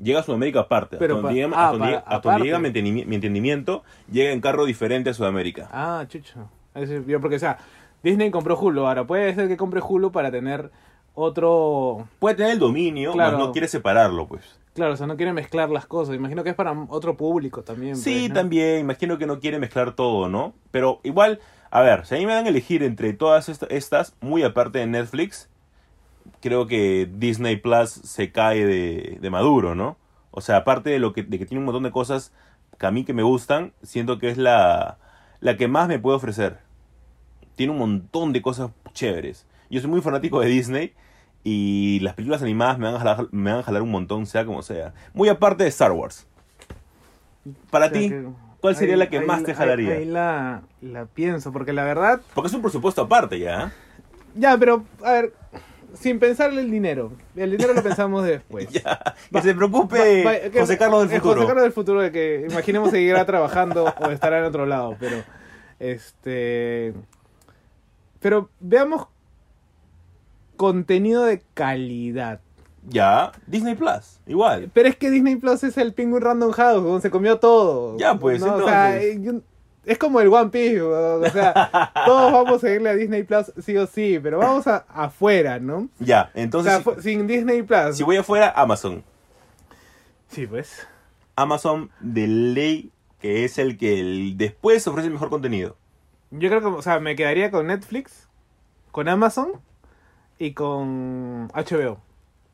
Llega a Sudamérica aparte. Pero hasta donde llega, ah, hasta para- llega- hasta donde llega mi, entendimi- mi entendimiento, llega en carro diferente a Sudamérica. ah, chucho. Es- yo porque, o sea, Disney compró Hulu. Ahora, puede ser que compre Hulu para tener otro. Puede tener el dominio, Claro. mas no quiere separarlo, pues. Claro, o sea, no quiere mezclar las cosas. Imagino que es para otro público también. Sí, pues, ¿no? también, imagino que no quiere mezclar todo, ¿no? Pero igual, a ver, si a mí me dan a elegir entre todas est- estas, muy aparte de Netflix, creo que Disney Plus se cae de, de maduro, ¿no? O sea, aparte de lo que, de que tiene un montón de cosas que a mí que me gustan, siento que es la, la que más me puede ofrecer. Tiene un montón de cosas chéveres. Yo soy muy fanático de Disney y las películas animadas me van a jalar, me van a jalar un montón, sea como sea. Muy aparte de Star Wars. Para O sea ti, que- ¿cuál sería ahí- la que ahí más te jalaría? Ahí, la, la pienso, porque la verdad. Porque es un presupuesto aparte ya. Ya, pero, a ver. sin pensar el dinero. El dinero lo pensamos después. [laughs] Ya, que se preocupe Va- va- que- José Carlos del eh, futuro. José Carlos del futuro, de que imaginemos seguirá trabajando o estará en otro lado, pero este pero veamos contenido de calidad. Ya, Disney Plus, igual. Pero es que Disney Plus es el Penguin Random House, donde se comió todo. Ya, pues, O sea, entonces. eh, es como el One Piece, weón, o sea, [laughs] todos vamos a seguirle a Disney Plus sí o sí, pero vamos a, afuera, ¿no? Ya, O entonces, sea, si- sin Disney Plus. si voy afuera, Amazon. Sí, pues. Amazon de ley, que es el que el- después ofrece el mejor contenido. Yo creo que, o sea, me quedaría con Netflix, con Amazon y con HBO.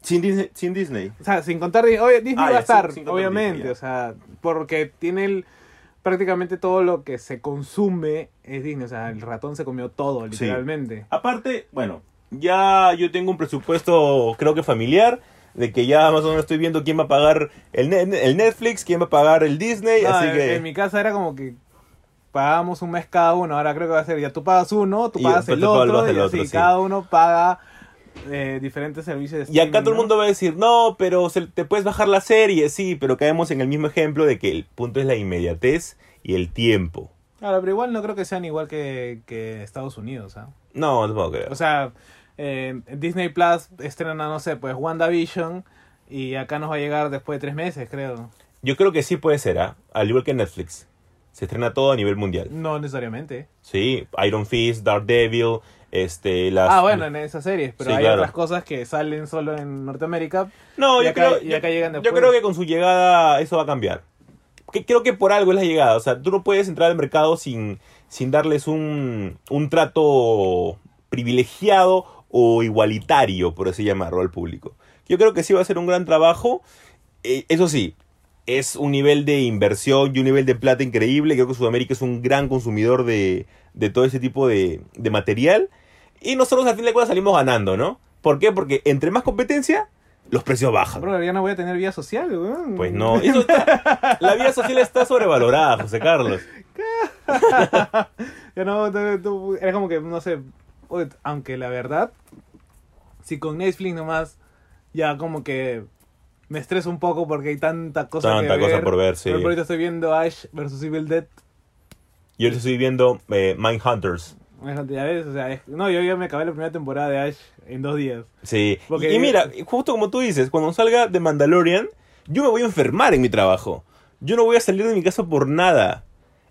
Sin Disney. Sin Disney. O sea, sin contar, Di- obvio, Disney Ah, va a estar, sin- sin contar obviamente, Disney, o sea, porque tiene el, prácticamente todo lo que se consume es Disney, o sea, el ratón se comió todo, Sí. literalmente. Aparte, bueno, ya yo tengo un presupuesto, creo que familiar, de que ya más o menos estoy viendo quién va a pagar el, el Netflix, quién va a pagar el Disney, No, así en, que... en mi casa era como que pagábamos un mes cada uno, ahora creo que va a ser, ya tú pagas uno, tú pagas el otro, y así, sí. cada uno paga eh, diferentes servicios de Y acá streaming, todo el ¿no? mundo va a decir, no, pero se- te puedes bajar la serie, sí, pero caemos en el mismo ejemplo de que el punto es la inmediatez y el tiempo. Claro, pero igual no creo que sean igual que, que Estados Unidos, ¿ah? No, tampoco creo. O sea, eh, Disney Plus estrena, no sé, pues WandaVision y acá nos va a llegar después de tres meses, creo. Yo creo que sí puede ser, ¿ah? Al igual que Netflix. Se estrena todo a nivel mundial. No necesariamente. Sí, Iron Fist, Daredevil, este, las... Ah, bueno, en esas series, pero Sí, hay claro. otras cosas que salen solo en Norteamérica. No, Y yo, acá- creo, y acá llegan yo creo que con su llegada eso va a cambiar. Que, creo que por algo es la llegada. O sea, tú no puedes entrar al mercado sin, sin darles un, un trato privilegiado o igualitario, por así llamarlo, al público. Yo creo que sí va a ser un gran trabajo. Eh, eso sí, es un nivel de inversión y un nivel de plata increíble. Creo que Sudamérica es un gran consumidor de, de todo ese tipo de, de material. Y nosotros al fin de cuentas salimos ganando, ¿no? ¿Por qué? Porque entre más competencia, los precios bajan. Bro, ya no voy a tener vida social, weón. Pues no, eso está- la vida social está sobrevalorada, José Carlos. [laughs] ya no, tú- era como que, no sé, aunque la verdad, si con Netflix nomás, ya como que me estreso un poco porque hay tanta cosa Tanta que cosa ver. por ver, sí. Pero ahorita estoy viendo Ash versus Evil Dead. Yo les estoy viendo eh, Mindhunters. Fíjate, Ya ves, o sea, es- no, yo ya me acabé la primera temporada de Ash en dos días. Sí. Porque- Y, y mira, justo como tú dices, cuando salga de Mandalorian, yo me voy a enfermar en mi trabajo. Yo no voy a salir de mi casa por nada.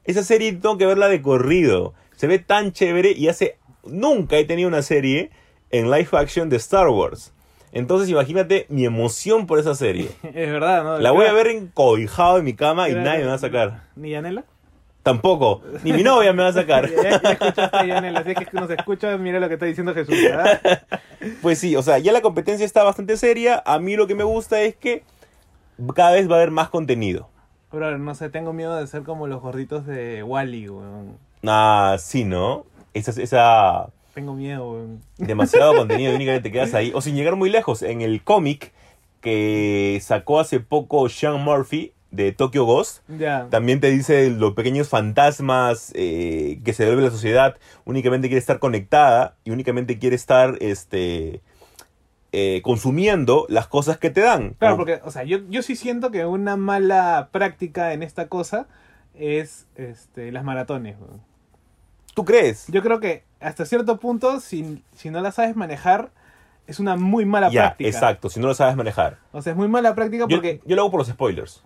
Esa serie tengo que verla de corrido. Se ve tan chévere y hace... Nunca he tenido una serie en live action de Star Wars. Entonces imagínate mi emoción por esa serie. [laughs] Es verdad, ¿no? La voy a ver encobijado en mi cama y nadie me va a sacar. ¿Ni Yanela? Tampoco. Ni mi novia me va a sacar. [laughs] Ya, ya escuchaste Yanela, así que nos escucha, mira lo que está diciendo Jesús, ¿verdad? [laughs] Pues sí, o sea, ya la competencia está bastante seria. A mí lo que me gusta es que cada vez va a haber más contenido. Bro, no sé, tengo miedo de ser como los gorditos de Wally, weón. Ah, sí, ¿no? Esa, esa Tengo miedo, weón. demasiado [laughs] contenido y únicamente te quedas ahí. O sin llegar muy lejos, en el cómic que sacó hace poco Sean Murphy de Tokyo Ghost, también te dice los pequeños fantasmas eh, que se devuelve la sociedad, únicamente quiere estar conectada y únicamente quiere estar este eh, consumiendo las cosas que te dan. Claro, porque, o sea, yo, yo sí siento que una mala práctica en esta cosa es este, las maratones. ¿Tú crees? Yo creo que hasta cierto punto, si, si no la sabes manejar, es una muy mala ya, práctica. exacto, si no lo sabes manejar. O sea, es muy mala práctica Yo, porque yo lo hago por los spoilers.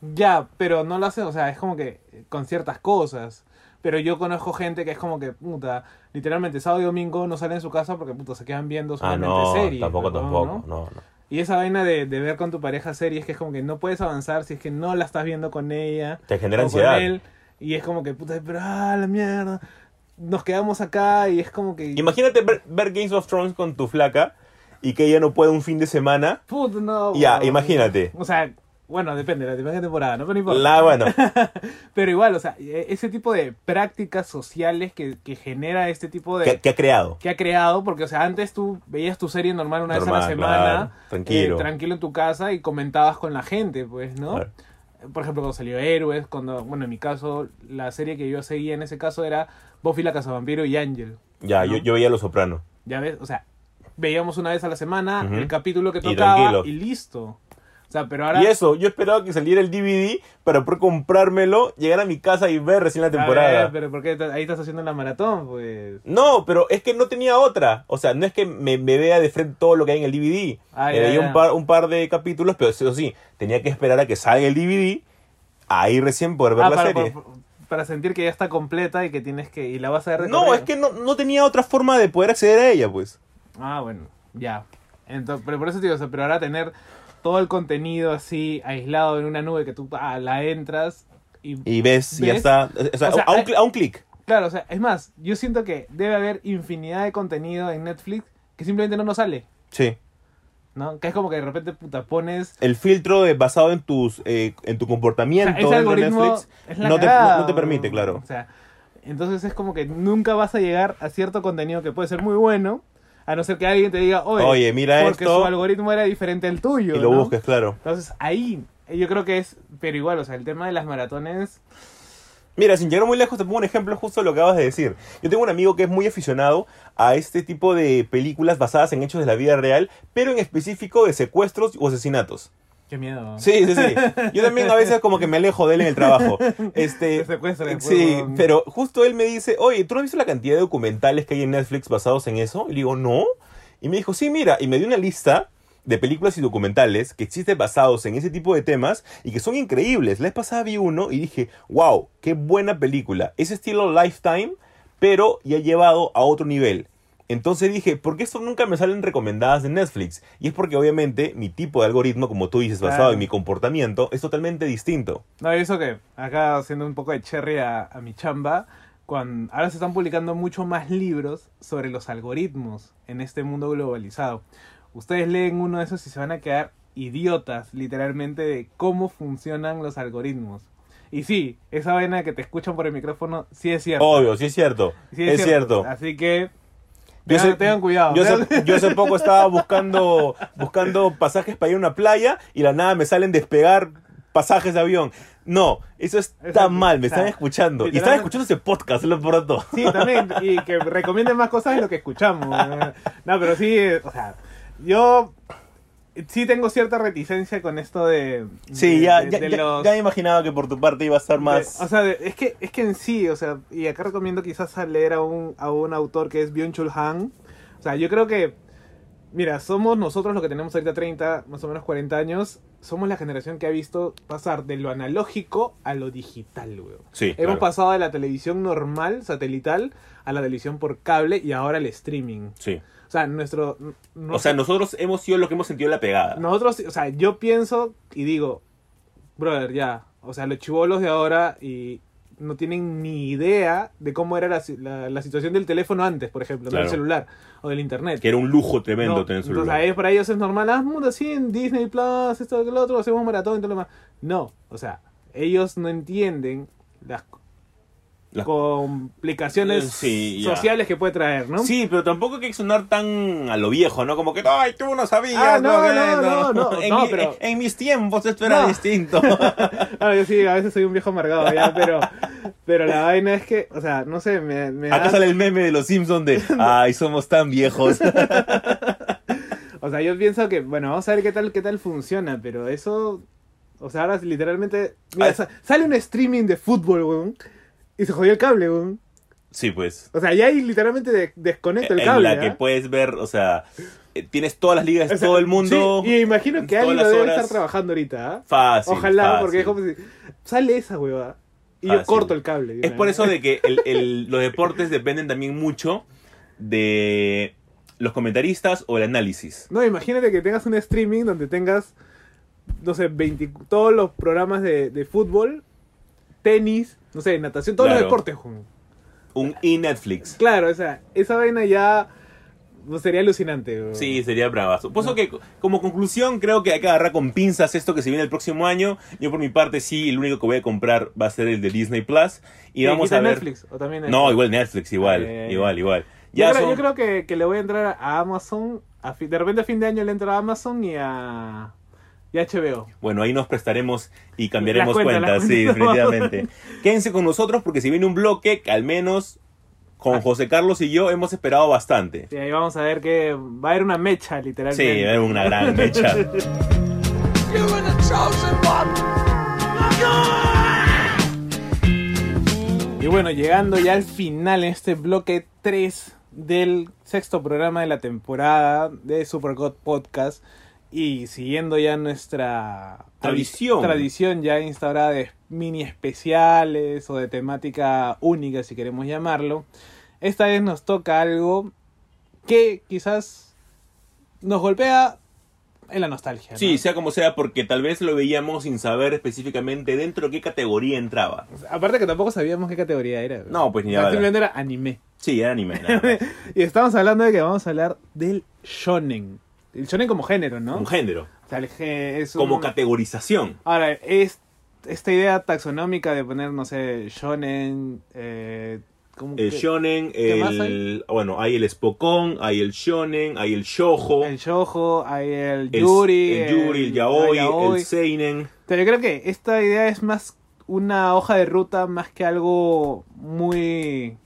Ya, pero no lo hace, o sea, es como que con ciertas cosas. Pero yo conozco gente que es como que, puta, literalmente sábado y domingo no salen en su casa porque, puta, se quedan viendo Ah, solamente no, series. tampoco, ¿no? tampoco, ¿no? no, no. Y esa vaina de, de ver con tu pareja series que es como que no puedes avanzar si es que no la estás viendo con ella. Te genera o con ansiedad. él, y es como que, puta, pero, ah, la mierda. Nos quedamos acá y es como que... Imagínate ver, ver Games of Thrones con tu flaca y que ella no puede un fin de semana. Puta, no. Ya, imagínate. O sea, bueno, depende, la depende de temporada, ¿no? Pero no importa. La, bueno, [laughs] Pero igual, o sea, e- ese tipo de prácticas sociales que, que genera este tipo de... que, que ha creado. que ha creado, porque, o sea, antes tú veías tu serie normal una vez a la semana, claro, tranquilo. eh, tranquilo en tu casa y comentabas con la gente, pues, ¿no? Claro. Por ejemplo, cuando salió Héroes, cuando, bueno, en mi caso, la serie que yo seguía en ese caso era Buffy la Cazavampiro y Ángel. Ya, ¿no? yo, yo veía Los Soprano. Ya ves, o sea, veíamos una vez a la semana el capítulo que tocaba y listo. Sea, pero ahora... Y eso, yo esperaba que saliera el DVD para poder comprármelo, llegar a mi casa y ver recién la ver, temporada. pero ¿por qué ahí estás haciendo la maratón? Pues... No, pero es que no tenía otra. O sea, no es que me, me vea de frente todo lo que hay en el DVD. Ah, ya, ya. un par, un par de capítulos, pero eso sí, tenía que esperar a que salga el DVD. Ahí recién poder ver Ah, la para, serie. para- para sentir que ya está completa y que tienes que... Y la vas a ver No, es que no, no tenía otra forma de poder acceder a ella, pues. Ah, bueno, ya. Entonces, pero por eso te digo, o sea, pero ahora tener todo el contenido así aislado en una nube que tú ah, la entras y... Y ves, y ya ¿Ves? está. O sea, O sea, a, un, a un clic. Claro, o sea, es más, yo siento que debe haber infinidad de contenido en Netflix que simplemente no nos sale, Sí. ¿no? Que es como que de repente, puta, pones... El filtro basado en tus eh, en tu O sea, comportamiento de algoritmo Netflix no te, no- no te permite, claro. O sea, entonces es como que nunca vas a llegar a cierto contenido que puede ser muy bueno, a no ser que alguien te diga, oye, Oye, mira porque esto", su algoritmo era diferente al tuyo. y lo ¿no? busques, claro. Entonces ahí, yo creo que es, pero igual, o sea, el tema de las maratones, Mira, sin llegar muy lejos, te pongo un ejemplo justo de lo que acabas de decir. Yo tengo un amigo que es muy aficionado a este tipo de películas basadas en hechos de la vida real, pero en específico de secuestros o asesinatos. Qué miedo. Sí, sí, sí. Yo también a veces como que me alejo de él en el trabajo. Este, secuestran después, sí, pero justo él me dice, oye, ¿tú no has visto la cantidad de documentales que hay en Netflix basados en eso? Y le digo, no. Y me dijo, sí, mira, y me dio una lista de películas y documentales que existen basados en ese tipo de temas y que son increíbles. La vez pasada vi uno y dije, wow, qué buena película. Es estilo Lifetime, pero ya llevado a otro nivel. Entonces dije, ¿por qué esto nunca me salen recomendadas de Netflix? Y es porque obviamente mi tipo de algoritmo, como tú dices, basado Claro. en mi comportamiento, es totalmente distinto. No, y eso que acá haciendo un poco de cherry a, a mi chamba, cuando, ahora se están publicando mucho más libros sobre los algoritmos en este mundo globalizado. Ustedes leen uno de esos y se van a quedar idiotas, literalmente, de cómo funcionan los algoritmos. Y sí, esa vaina que te escuchan por el micrófono, sí es cierto. Obvio, sí es cierto. Sí es, cierto. Así que Yo tengan, sé- tengan cuidado. Yo hace, yo hace poco estaba buscando, buscando pasajes para ir a una playa y la nada me salen despegar pasajes de avión. No, eso está Exacto. mal, me O sea, están escuchando. Y están escuchando ese podcast, lo pronto. Sí, también, y que recomienden más cosas de lo que escuchamos. No, pero sí, o sea, yo sí tengo cierta reticencia con esto de... Sí, de- ya, de- ya, de ya- los- ya me imaginaba que por tu parte iba a estar más... de- o sea, es que, es que en sí, o sea, y acá recomiendo quizás a leer a un, a un autor que es Byung-Chul Han. O sea, yo creo que, mira, somos nosotros los que tenemos ahorita 30, más o menos 40 años, somos la generación que ha visto pasar de lo analógico a lo digital, weón. sí, Hemos claro. pasado de la televisión normal, satelital, a la televisión por cable y ahora el streaming. Sí. O sea, nuestro... no O sea, sé, nosotros hemos sido lo que hemos sentido la pegada. nosotros, o sea, yo pienso y digo, brother, ya, o sea, los chivolos de ahora y no tienen ni idea de cómo era la, la- la situación del teléfono antes, por ejemplo, Claro. del celular o del internet. Que era un lujo tremendo No, tener entonces, celular. ellos, para ellos es normal, ah, mundo así en Disney Plus, esto, lo otro, hacemos maratón y todo lo demás. No, o sea, ellos no entienden las Las- complicaciones Eh, sí, sociales que puede traer, ¿no? Sí, pero tampoco hay que sonar tan a lo viejo, ¿no? Como que, ay, tú no sabías. Ah, no, no, no, no, [laughs] en, no, mi- pero- en mis tiempos esto era distinto. [laughs] Ah, yo sí, a veces soy un viejo amargado ya, [laughs] pero, pero la vaina es que, o sea, no sé, me, me Acá da- sale el meme de los Simpsons de, ay, somos tan viejos. o sea, yo pienso que, bueno, vamos a ver qué tal, qué tal funciona, pero eso, o sea, ahora literalmente, mira, Ah. sa- sale un streaming de fútbol, weón, y se jodió el cable, weón. Sí, pues. O sea, ya ahí literalmente de- desconecto el en cable. la que ¿ah? puedes ver, o sea, eh, tienes todas las ligas de O sea, todo el mundo. Sí, y imagino que alguien lo debe horas. estar trabajando ahorita, ¿ah? Fácil. Ojalá, fácil. porque es como si sale esa huevada y yo corto el cable. Es por eso de que el- el- [laughs] los deportes dependen también mucho de los comentaristas o el análisis. No, imagínate que tengas un streaming donde tengas, no sé, 20 todos los programas de, de fútbol, tenis, no sé, natación, todos los deportes. weón. Un e-Netflix. Claro, o sea, esa vaina ya pues, sería alucinante. weón. Sí, sería bravazo. Por eso que, como conclusión, creo que hay que agarrar con pinzas esto que se viene el próximo año. Yo, por mi parte, sí, el único que voy a comprar va a ser el de Disney Plus. Y vamos a ver. Netflix o también No, igual Netflix, igual. Eh. Igual, igual. Yo, Ya creo, son- yo creo que, que le voy a entrar a Amazon. A de repente a fin de año le entro a Amazon y a, y a HBO. Bueno, ahí nos prestaremos y cambiaremos cuentas, las sí, definitivamente. [laughs] Quédense con nosotros porque si viene un bloque que al menos con José Carlos y yo hemos esperado bastante. Y ahí vamos a ver que va a haber una mecha, Sí, literalmente. es una gran mecha. [laughs] Y bueno, llegando ya al final en este bloque 3 del sexto programa de la temporada de Supergod Podcast y siguiendo ya nuestra Tradición. tradición ya instaurada de mini especiales o de temática única si queremos llamarlo, esta vez nos toca algo que quizás nos golpea en la nostalgia. ¿no? Sí, sea como sea, porque tal vez lo veíamos sin saber específicamente dentro de qué categoría entraba. Aparte que tampoco sabíamos qué categoría era. No, pues ni nada. Simplemente era anime. Sí, era anime. [laughs] Y estamos hablando de que vamos a hablar del shonen. El shonen como género, ¿no? Un género. O sea, el ge- es un- Como categorización. Ahora, es esta idea taxonómica de poner, no sé, shonen, eh, ¿cómo El que- shonen, ¿Qué más el... Bueno, hay el Spokon, hay el shonen, hay el shoujo, El shoujo, hay el el, yuri, el yuri, el yaoi, yaoi. el seinen. Pero yo creo que esta idea es más una hoja de ruta más que algo muy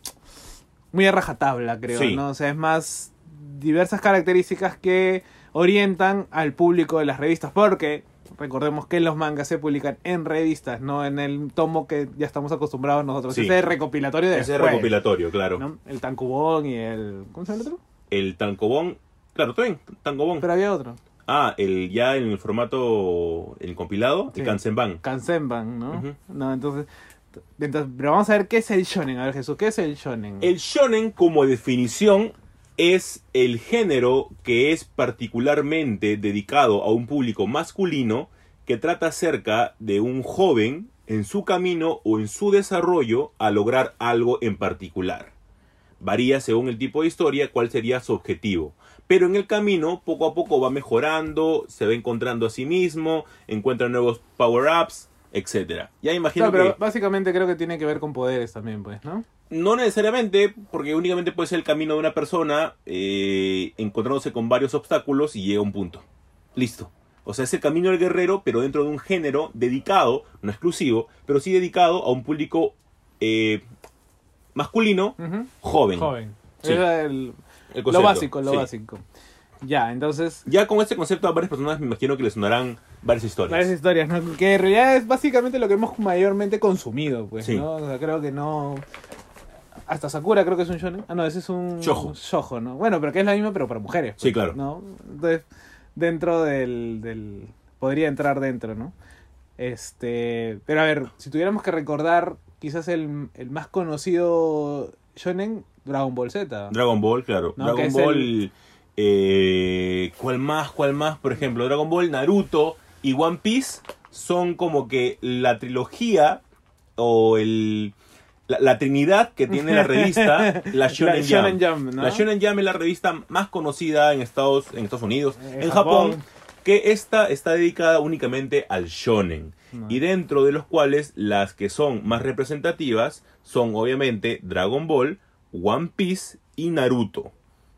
muy a rajatabla, creo, Sí. ¿no? O sea, es más diversas características que orientan al público de las revistas, porque recordemos que los mangas se publican en revistas, no en el tomo que ya estamos acostumbrados nosotros. Sí. Ese es recopilatorio de Ese es después, recopilatorio, claro. ¿no? El tankubón y el ¿cómo se llama el otro? El tankobon, claro, también, tankobon. Pero había otro. Ah, el ya en el formato, el compilado, Sí. el kansenban. Kansenban, ¿no? No, entonces, entonces, pero vamos a ver qué es el shonen. A ver, Jesús, ¿qué es el shonen? El shonen como definición es el género que es particularmente dedicado a un público masculino que trata acerca de un joven en su camino o en su desarrollo a lograr algo en particular. Varía según el tipo de historia cuál sería su objetivo. Pero en el camino poco a poco va mejorando, se va encontrando a sí mismo, encuentra nuevos power-ups, etc. Ya imagino No, pero que... básicamente creo que tiene que ver con poderes también, pues, ¿no? No necesariamente, porque únicamente puede ser el camino de una persona eh, encontrándose con varios obstáculos y llega a un punto. Listo. O sea, es el camino del guerrero, pero dentro de un género dedicado, no exclusivo, pero sí dedicado a un público eh, masculino, joven. Joven. Sí. Era el- El lo básico, lo sí. básico. Ya, entonces, Ya con este concepto a varias personas me imagino que les sonarán varias historias. varias historias, ¿no? Que en realidad es básicamente lo que hemos mayormente consumido, pues, Sí. ¿no? O sea, creo que no... Hasta Sakura creo que es un shonen. Ah, no, ese es un... Shoujo. Shoujo, ¿no? Bueno, pero que es la misma, pero para mujeres. pues, Sí, claro. ¿no? Entonces, dentro del, del... Podría entrar dentro, ¿no? Este... Pero a ver, si tuviéramos que recordar quizás el, el más conocido shonen, Dragon Ball Z. Dragon Ball, claro. No, Dragon Ball. Eh, ¿Cuál más? ¿Cuál más? Por ejemplo, Dragon Ball, Naruto y One Piece son como que la trilogía o el. La, la trinidad que tiene la revista, [laughs] la Shonen, Shonen. Jump, ¿no? La Shonen Jump es la revista más conocida en Estados, en Estados Unidos, En en, Japón, Japón. que esta está dedicada únicamente al shonen. No. Y dentro de los cuales las que son más representativas son obviamente Dragon Ball, One Piece y Naruto.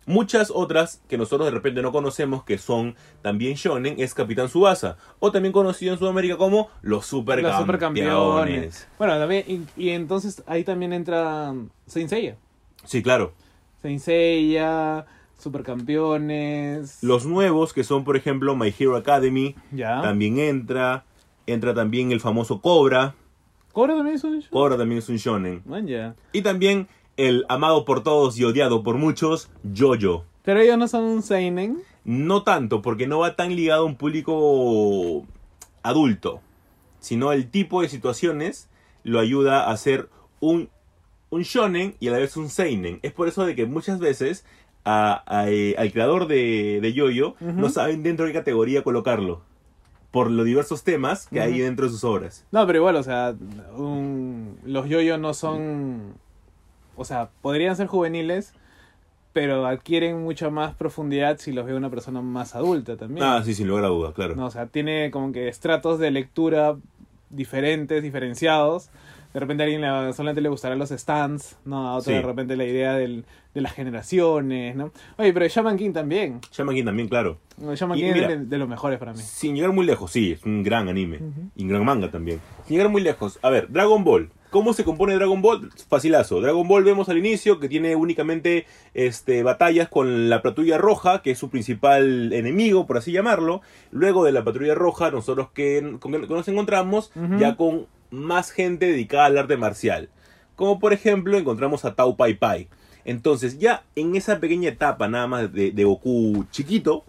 Muchas otras que nosotros de repente no conocemos que son también shonen es Capitán Subasa o también conocido en Sudamérica como los supercampeones. Los supercampeones. Bueno, también, y, y entonces ahí también entra Saint Seiya. Sí, claro. Saint Seiya, supercampeones. Los nuevos que son por ejemplo My Hero Academy Ya. también entra. Entra también el famoso Cobra. ¿Cobra también es un shonen? Cobra también es un shonen. Man. Y también el amado por todos y odiado por muchos, Jojo. Pero ellos no son un seinen. No tanto, porque no va tan ligado a un público adulto, sino el tipo de situaciones lo ayuda a ser un, un shonen y a la vez un seinen. Es por eso de que muchas veces a- a, eh, al creador de, de Yoyo Ujú. no saben dentro de qué categoría colocarlo, por los diversos temas que hay dentro de sus obras. No, pero igual, o sea, un- los yoyos no son. O sea, podrían ser juveniles, pero adquieren mucha más profundidad si los ve una persona más adulta también. Ah, sí, sin lugar a duda, claro. No, o sea, tiene como que estratos de lectura diferentes, diferenciados. De repente a alguien le- solamente le gustarán los stands, ¿no? A otro Sí. de repente la idea del, de las generaciones, ¿no? Oye, pero Shaman King también. Shaman King también, claro. No, Shaman Y King mira, es de, de los mejores para mí. Sin llegar muy lejos, sí, es un gran anime. Y un gran manga también. Sin llegar muy lejos. A ver, Dragon Ball. ¿Cómo se compone Dragon Ball? Facilazo. Dragon Ball vemos al inicio que tiene únicamente este, batallas con la patrulla roja, que es su principal enemigo, por así llamarlo. Luego de la patrulla roja, nosotros que, con que nos encontramos ya con más gente dedicada al arte marcial. Como por ejemplo encontramos a Tao Pai Pai. Entonces ya en esa pequeña etapa nada más de, de Goku chiquito,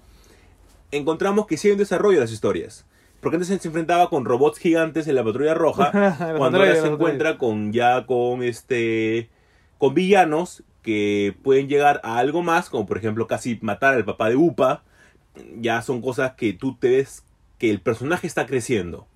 encontramos que hay un desarrollo de las historias. Porque antes se enfrentaba con robots gigantes en la patrulla roja, [laughs] cuando ahora se encuentra con ya con este con villanos que pueden llegar a algo más, como por ejemplo casi matar al papá de Upa. Ya son cosas que tú te ves que el personaje está creciendo.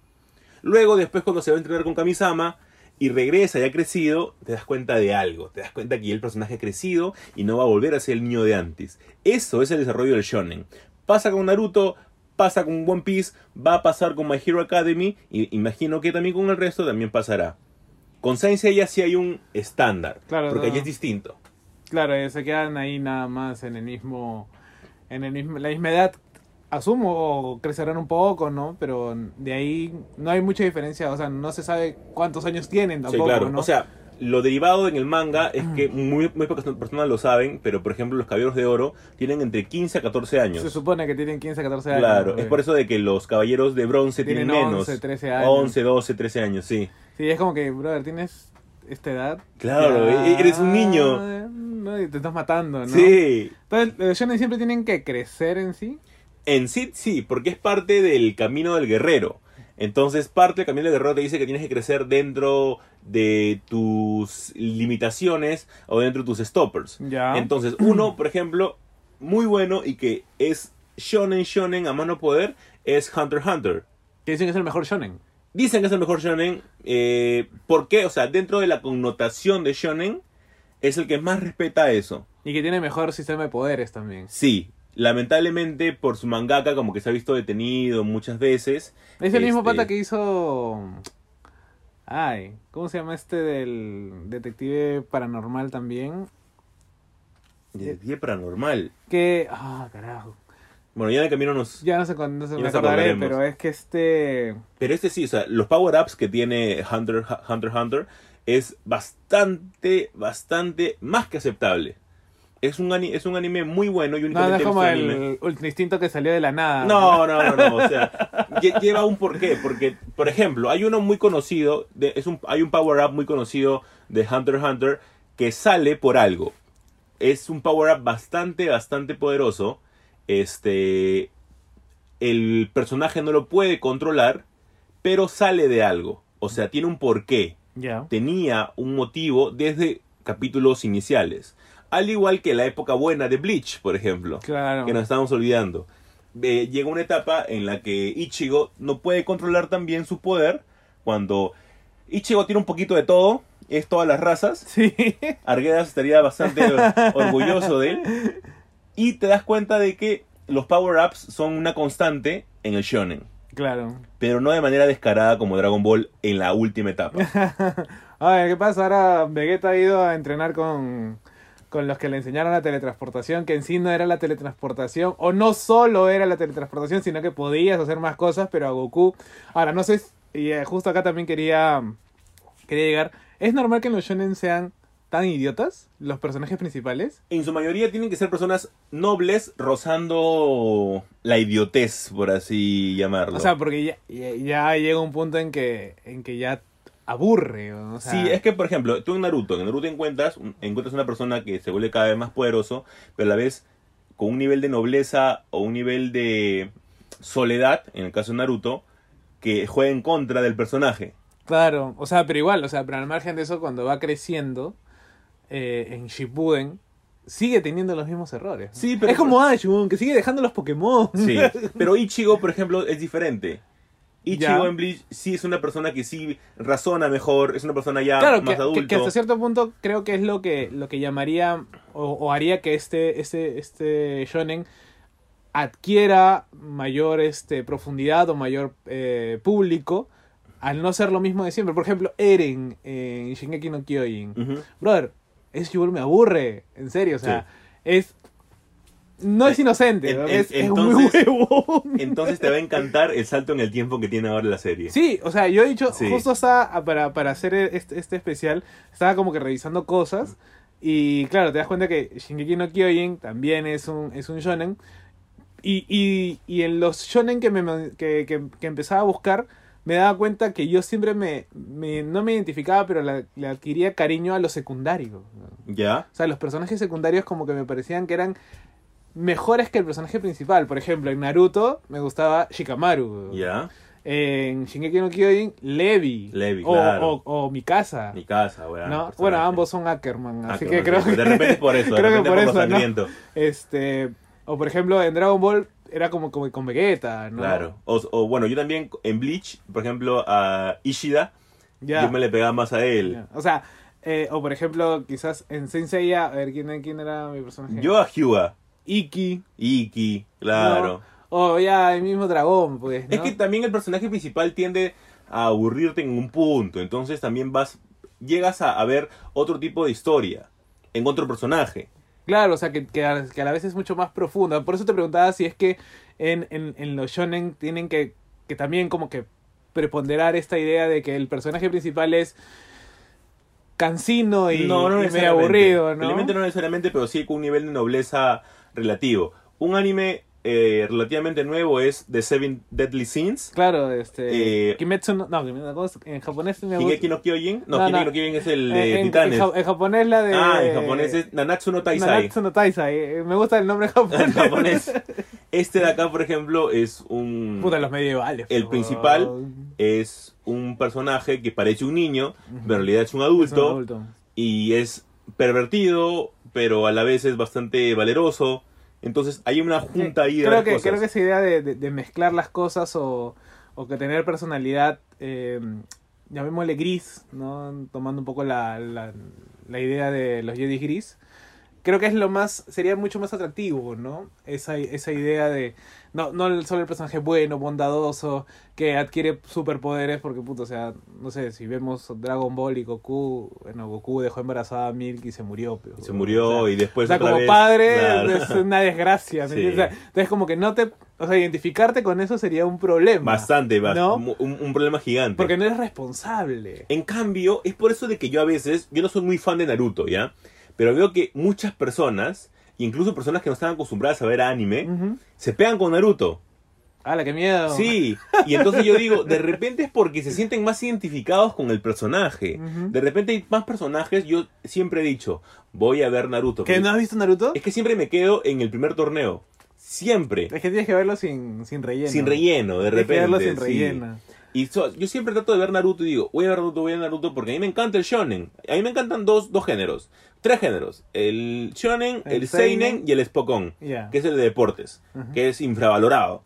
Luego, después, cuando se va a entrenar con Kamisama y regresa ya crecido, te das cuenta de algo. Te das cuenta que el personaje ha crecido y no va a volver a ser el niño de antes. Eso es el desarrollo del shonen. Pasa con Naruto, pasa con One Piece, va a pasar con My Hero Academy y imagino que también con el resto también pasará. Con Saint Seiya sí hay un estándar, Claro, porque no. allí es distinto. Claro, eh, se quedan ahí nada más en el mismo, en el mismo, la misma edad. Asumo, o crecerán un poco, ¿no? Pero de ahí no hay mucha diferencia, o sea, no se sabe cuántos años tienen Sí, tampoco, claro. ¿no? O sea, lo derivado en el manga es que muy, muy pocas personas lo saben, pero por ejemplo los caballeros de oro tienen entre 15 a 14 años. se supone que tienen 15, 14 años. Claro, es por eso de que los caballeros de bronce tienen, Tienen menos. 11, 13 años. 11, 12, 13 años, sí. Sí, es como que, brother, tienes esta edad. Claro, ya, e- eres un niño. no, y te estás matando, ¿no? Sí. Entonces, los shonen siempre tienen que crecer en sí. En sí, sí, porque es parte del camino del guerrero. Entonces, parte del camino del guerrero te dice que tienes que crecer dentro de tus limitaciones o dentro de tus stoppers. Ya. Entonces, uno, por ejemplo, muy bueno y que es shonen shonen a mano poder es Hunter x Hunter. Que dicen que es el mejor shonen. Dicen que es el mejor shonen. Eh, ¿Por qué? O sea, dentro de la connotación de shonen, es el que más respeta eso. Y que tiene mejor sistema de poderes también. Sí, lamentablemente por su mangaka como que se ha visto detenido muchas veces. Es el mismo Este, pata que hizo. Ay, ¿cómo se llama este del detective paranormal también? Detective paranormal. Que. Ah, carajo. Bueno, ya en el camino nos... Ya no sé cuándo no se me acordaré, pero es que este. Pero este sí, o sea, los power-ups que tiene Hunter Hunter Hunter es bastante, bastante más que aceptable. Es un, es un anime muy bueno y No, no únicamente es como visto anime. el Ultra Instinto que salió de la nada. No, no, no, no, o sea, lle- lleva un porqué, porque, por ejemplo, hay uno muy conocido, de- es un, hay un power-up muy conocido de Hunter x Hunter que sale por algo. Es un power-up bastante, bastante poderoso. Este, el personaje no lo puede controlar, pero sale de algo. O sea, tiene un porqué Ya. tenía un motivo desde capítulos iniciales. Al igual que la época buena de Bleach, por ejemplo, Claro. que nos estamos olvidando. Eh, llega una etapa en la que Ichigo no puede controlar también su poder cuando Ichigo tiene un poquito de todo, es todas las razas. Sí. [laughs] Arguedas estaría bastante orgulloso de él. Y te das cuenta de que los power-ups son una constante en el shonen. Claro. Pero no de manera descarada como Dragon Ball en la última etapa. [laughs] Ay, ¿qué pasa? Ahora Vegeta ha ido a entrenar con, con los que le enseñaron la teletransportación, que en sí no era la teletransportación, o no solo era la teletransportación, sino que podías hacer más cosas, pero a Goku... Ahora, no sé, y eh, justo acá también quería, quería llegar, ¿es normal que en los shonen sean tan idiotas los personajes principales? En su mayoría tienen que ser personas nobles rozando la idiotez, por así llamarlo. O sea, porque ya, ya, ya llega un punto en que, en que ya aburre. O sea, sí, es que por ejemplo, tú en Naruto, en Naruto encuentras, encuentras una persona que se vuelve cada vez más poderoso, pero a la vez con un nivel de nobleza o un nivel de soledad, en el caso de Naruto, que juega en contra del personaje. Claro, o sea, pero igual, o sea, pero al margen de eso, cuando va creciendo eh, en Shippuden, sigue teniendo los mismos errores. Sí, pero- es como Ash, weón, que sigue dejando los Pokémon. Sí, [laughs] pero Ichigo, por ejemplo, es diferente. Ichigo Ya. en Bleach sí es una persona que sí razona mejor, es una persona ya Claro, más que, adulto. que- que hasta cierto punto creo que es lo que, lo que llamaría o, o haría que este, este, este shonen adquiera mayor este, profundidad o mayor eh, público al no ser lo mismo de siempre. Por ejemplo, Eren en Shingeki no Kyojin. Ujú. Brother, ese me aburre, en serio, o sea, es no es inocente, En- ¿no? en- es, es muy entonces- huevón. Entonces te va a encantar el salto en el tiempo que tiene ahora la serie. Sí, o sea, yo he dicho, Sí. justo estaba, para, para hacer este, este especial, estaba como que revisando cosas. Y claro, te das cuenta que Shingeki no Kyojin también es un, es un shonen. Y, y, y en los shonen que, me, que, que, que empezaba a buscar, me daba cuenta que yo siempre me, me- no me identificaba, pero la- le adquiría cariño a los secundarios. ¿no? ¿Ya? O sea, los personajes secundarios como que me parecían que eran mejores que el personaje principal. Por ejemplo, en Naruto me gustaba Shikamaru. ¿Ya? En Shingeki no Kyojin, Levi. Levi, o, claro. o, o Mikasa. Bueno, ambos son Ackerman, así que creo que... De repente por eso, de [laughs] creo que por por eso. Este, o por ejemplo, en Dragon Ball era como, como con Vegeta, ¿no? Claro. O, o bueno, yo también en Bleach, por ejemplo, a Ishida, Ya. yo me le pegaba más a él. ya. O sea, eh, o por ejemplo, quizás en Saint Seiya, a ver, ¿quién, quién era mi personaje? Yo a Hyuga, Iki. Iki, claro. ¿no? O ya, el mismo dragón, pues, ¿no? Es que también el personaje principal tiende a aburrirte en un punto, entonces también vas, llegas a, a ver otro tipo de historia en otro personaje. Claro, o sea, que, que, a, que a la vez es mucho más profunda. Por eso te preguntaba si es que en, en, en los shonen tienen que, que también como que preponderar esta idea de que el personaje principal es cansino y, no, no y medio aburrido, ¿no? Probablemente no necesariamente, pero sí con un nivel de nobleza relativo. Un anime eh, relativamente nuevo es The Seven Deadly Sins. Claro, este... Eh, Kimetsu no... No, en japonés me no Kyojin. No, No, no. no Kyojin es el Eh, de Titanes. en japonés la de... Ah, en japonés es Nanatsu no Taisai. Nanatsu no Taisai. eh, Me gusta el nombre japonés. En japonés. Este de acá, por ejemplo, es un... Puta, los medievales. El principal es un personaje que parece un niño, pero en realidad es un Es un adulto, adulto. y es pervertido, pero a la vez es bastante valeroso. Entonces hay una junta ahí de creo que, cosas. creo que esa idea de, de- de mezclar las cosas o, o que tener personalidad, eh, llamémosle gris, ¿no? tomando un poco la, la, la idea de los Jedi gris, creo que es lo más, sería mucho más atractivo, ¿no? Esa, esa idea de, no, no solo el personaje bueno, bondadoso, que adquiere superpoderes, porque puto, o sea, no sé, si vemos Dragon Ball y Goku, bueno, Goku dejó embarazada a Milk y se murió. Pero, Se murió o sea, y después o sea, otra como vez- padre Claro. es una desgracia. ¿me Sí. entiendes? O sea, entonces como que no te... O sea, identificarte con eso sería un problema. Bastante, bast- ¿no? un, un problema gigante. Porque no eres responsable. En cambio, es por eso de que yo a veces, yo no soy muy fan de Naruto, ¿ya? Pero veo que muchas personas, incluso personas que no están acostumbradas a ver anime, se pegan con Naruto. ¡Hala, qué miedo! Sí, y entonces yo digo, de repente es porque se sienten más identificados con el personaje. De repente hay más personajes, yo siempre he dicho, voy a ver Naruto. ¿Que no has visto Naruto? Es que siempre me quedo en el primer torneo. Siempre. Es que tienes que verlo sin, sin relleno. Sin relleno, de Tienes que verlo repente. sin sí. relleno. Y so- yo siempre trato de ver Naruto y digo, voy a ver Naruto, voy a ver Naruto porque a mí me encanta el shonen. A mí me encantan dos, dos géneros. Tres géneros. El shonen, el, El seinen, seinen. y el spokon. Ya. Que es el de deportes. Que es infravalorado.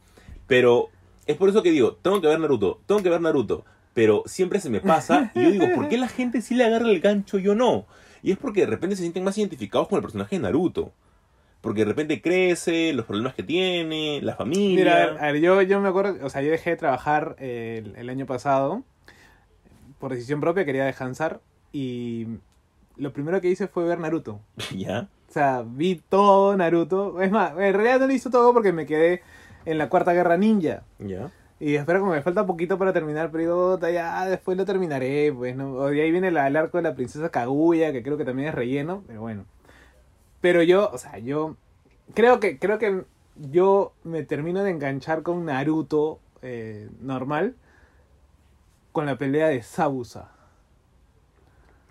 Pero es por eso que digo, tengo que ver Naruto, tengo que ver Naruto. Pero siempre se me pasa y yo digo, ¿por qué la gente sí le agarra el gancho y yo no? Y es porque de repente se sienten más identificados con el personaje de Naruto. Porque de repente crece, los problemas que tiene, la familia. Mira, a ver, a ver, yo, yo me acuerdo, o sea, yo dejé de trabajar el, el año pasado. Por decisión propia quería descansar. Y lo primero que hice fue ver Naruto. [laughs] ¿Ya? O sea, vi todo Naruto. Es más, en realidad no lo hice todo porque me quedé en la cuarta guerra ninja. ¿Ya? Y espero como me falta poquito para terminar, pero digo, "Puta, ya después lo terminaré, pues, ¿no? De ahí viene la- el arco de la princesa Kaguya, que creo que también es relleno, pero bueno. Pero yo, o sea, yo creo que, creo que yo me termino de enganchar con Naruto eh, normal con la pelea de Sabusa.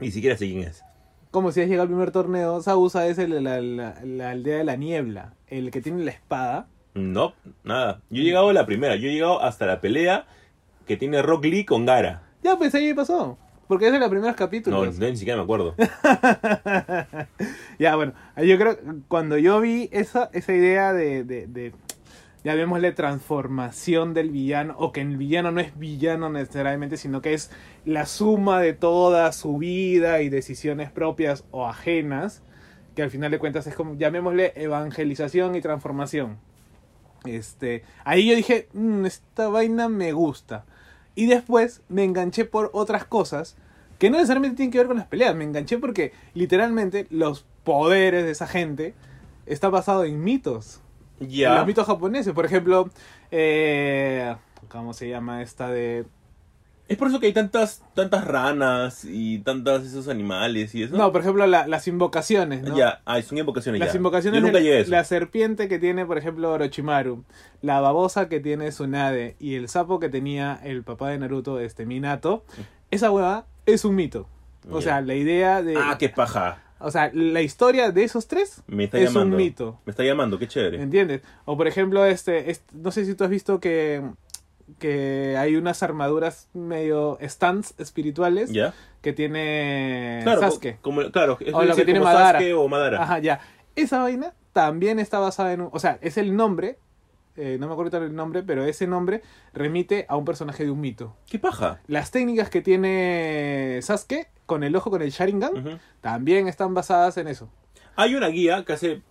Ni siquiera sé quién es. Como si has llegado al primer torneo, Sabusa es el la, la- la aldea de la niebla, el que tiene la espada. No, nada. Yo he llegado a la primera. Yo he llegado hasta la pelea que tiene Rock Lee con Gara. Ya, pues ahí pasó. Porque es de los primeros No, capítulos. ni siquiera me acuerdo. [laughs] ya, bueno, yo creo que cuando yo vi esa, esa idea de, de, de, llamémosle transformación del villano, o que el villano no es villano necesariamente, sino que es la suma de toda su vida y decisiones propias o ajenas, que al final de cuentas es como, llamémosle evangelización y transformación. Este, ahí yo dije, "Mm, esta vaina me gusta. Y después me enganché por otras cosas que no necesariamente tienen que ver con las peleas. Me enganché porque literalmente los poderes de esa gente está basado en mitos. Ya. Los mitos japoneses. Por ejemplo, eh, ¿cómo se llama esta de...? Es por eso que hay tantas, tantas ranas y tantos esos animales y eso. No, por ejemplo, la- las invocaciones, ¿no? Ya, ah, son invocaciones Las ya. invocaciones Yo nunca de llegué a eso. la serpiente que tiene, por ejemplo, Orochimaru, la babosa que tiene Tsunade y el sapo que tenía el papá de Naruto, este Minato, esa hueva es un mito. O sea, la idea de... Ah, qué paja. O sea, la historia de esos tres Me está es llamando. un mito. Me está llamando, qué chévere. ¿Entiendes? O por ejemplo, este, este- no sé si tú has visto que, que hay unas armaduras medio stands espirituales ¿Ya? que tiene Claro, Sasuke. Como, claro, es O lo que tiene como Madara. Sasuke o Madara. Ajá, ya. Esa vaina también está basada en un... O sea, es el nombre, eh, no me acuerdo el nombre, pero ese nombre remite a un personaje de un mito. ¿Qué paja? Las técnicas que tiene Sasuke con el ojo, con el Sharingan, también están basadas en eso. Hay una guía que hace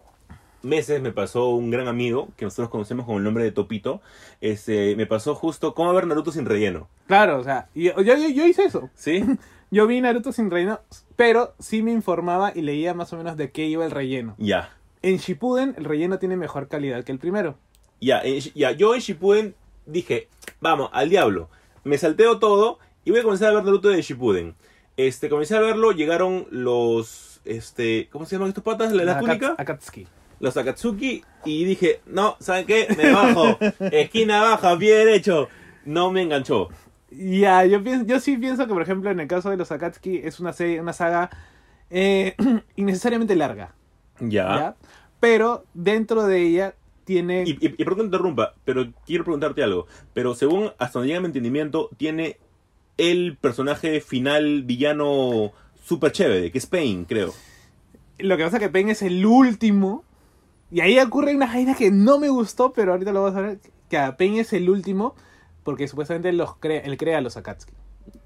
meses me pasó un gran amigo que nosotros conocemos con el nombre de Topito. Este, me pasó justo cómo ver Naruto sin relleno. Claro, o sea, yo, yo hice eso. ¿Sí? [laughs] Yo vi Naruto sin relleno, pero sí me informaba y leía más o menos de qué iba el relleno. ya. En Shippuden el relleno tiene mejor calidad que el primero. Ya, en ya, yo en Shippuden dije, vamos, al diablo. Me salteo todo y voy a comenzar a ver Naruto de Shippuden. Este, comencé a verlo, llegaron los, este, ¿cómo se llaman estos patas? ¿La, la túnica? Akatsuki. Los Akatsuki y dije, no, ¿saben qué? Me bajo. [laughs] Esquina baja, bien hecho. No me enganchó. Ya, yo, pienso, yo sí pienso que, por ejemplo, en el caso de los Akatsuki es una, serie, una saga eh, [clears throat] innecesariamente larga. Ya. ¿ya? Pero dentro de ella tiene... Y, y, y perdón que interrumpa, pero quiero preguntarte algo. Pero según hasta donde llega mi entendimiento, tiene el personaje final villano súper chévere, que es Pain, creo. Lo que pasa es que Pain es el último. Y ahí ocurre una vaina que no me gustó, pero ahorita lo vas a ver. Que a Pain es el último porque supuestamente los crea, él crea a los Akatsuki.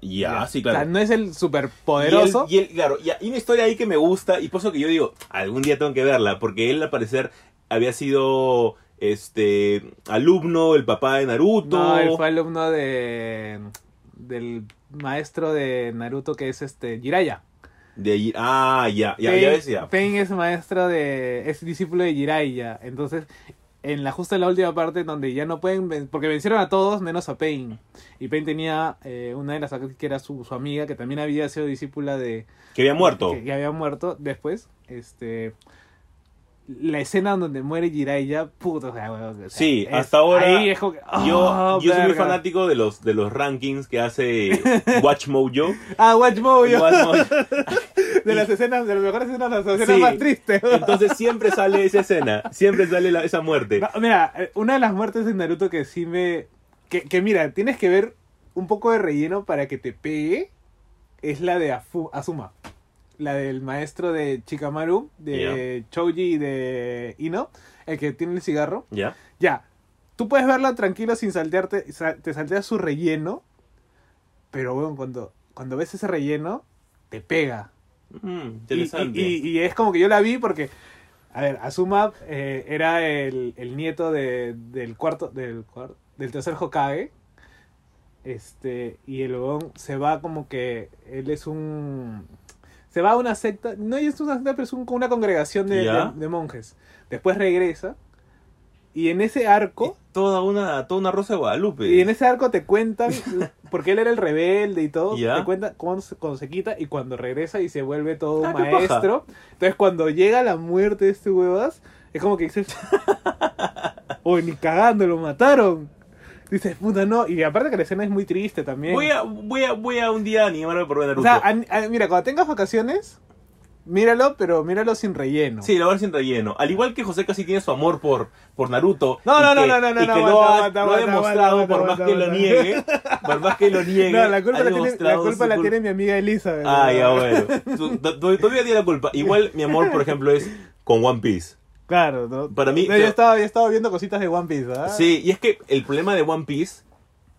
Ya, sí, O sea, claro. no es el superpoderoso. Y él, y él- claro, y hay una historia ahí que me gusta y por eso que yo digo, algún día tengo que verla, porque él al parecer había sido este alumno, el papá de Naruto. No, él fue alumno de del maestro de Naruto que es este Jiraiya. De ah, ya, ya, Pain, ya decía. Pain es maestro de es discípulo de Jiraiya, entonces en la justa en la última parte donde ya no pueden porque vencieron a todos menos a Pain y Pain tenía eh, una de las que era su, su amiga que también había sido discípula de Que había muerto. que, que había muerto después este la escena donde muere Jiraiya puto o sea, weón, o sea, Sí, es- hasta ahora ahí es como que, Yo, oh, yo soy muy verga. fanático de los, de los rankings que hace [laughs] Watch Mojo. ah Watch Mojo Watch [laughs] de las escenas de las mejores escenas las escenas Sí. más tristes Entonces siempre sale esa escena, siempre sale la- esa muerte. No, mira, eh, una de las muertes de Naruto que sí me. Que, que mira, tienes que ver un poco de relleno para que te pegue. Es la de Afu- Azuma. La del maestro de Chikamaru, de Choji y de Ino, el que tiene el cigarro. ¿Ya? Ya, tú puedes verla tranquilo sin saltearte. sa- Te salteas su relleno. Pero bueno, cuando, cuando ves ese relleno, te pega. Mm, Y, interesante. y- y- y es como que yo la vi porque, a ver, Azuma eh, era el, el nieto de- del cuarto, del cuarto, del tercer Hokage. Este, y el huevón se va como que él es un. Se va a una secta, no es una secta, pero es un- una congregación de, Ya. de- de monjes. Después regresa. Y en ese arco, toda una, toda una rosa de Guadalupe. y en ese arco te cuentan, [laughs] porque él era el rebelde y todo, Ya. te cuentan cuando se, cuando se quita y cuando regresa y se vuelve todo un Ah, maestro. Entonces cuando llega la muerte de este huevas, es como que dices, [laughs] uy, ni cagando, lo mataron. Dices, puta, no. Y aparte que la escena es muy triste también. Voy a, voy a, voy a un día animarme por ver o Naruto. sea, an- an- mira, cuando tengas vacaciones, míralo, pero míralo sin relleno. Sí, la verdad sin relleno. Al igual que José casi tiene su amor por, por Naruto. No, no, no, no, no, no, Y que no, lo ha, aguanta, lo ha demostrado por más que lo niegue. Por más que lo [laughs] niegue. No, la culpa, la tiene, la, culpa la tiene mi amiga Elisa. Ah, ya, bueno. [laughs] Todavía tiene la culpa. Igual mi amor, por ejemplo, es con One Piece. Claro, ¿no? Para mí- No, yo, estaba, yo estaba viendo cositas de One Piece, ¿ah? Sí, y es que el problema de One Piece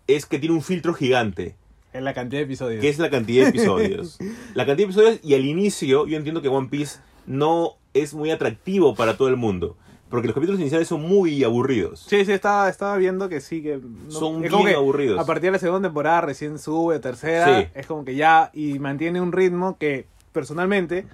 es que tiene un filtro gigante. En la cantidad de episodios. que es la cantidad de episodios. [laughs] la cantidad de episodios y al inicio yo entiendo que One Piece no es muy atractivo para todo el mundo. Porque los capítulos iniciales son muy aburridos. Sí, sí, estaba, estaba viendo que sí, que... no- Son es como bien que aburridos. A partir de la segunda temporada recién sube, tercera, Sí. es como que ya... Y mantiene un ritmo que, personalmente,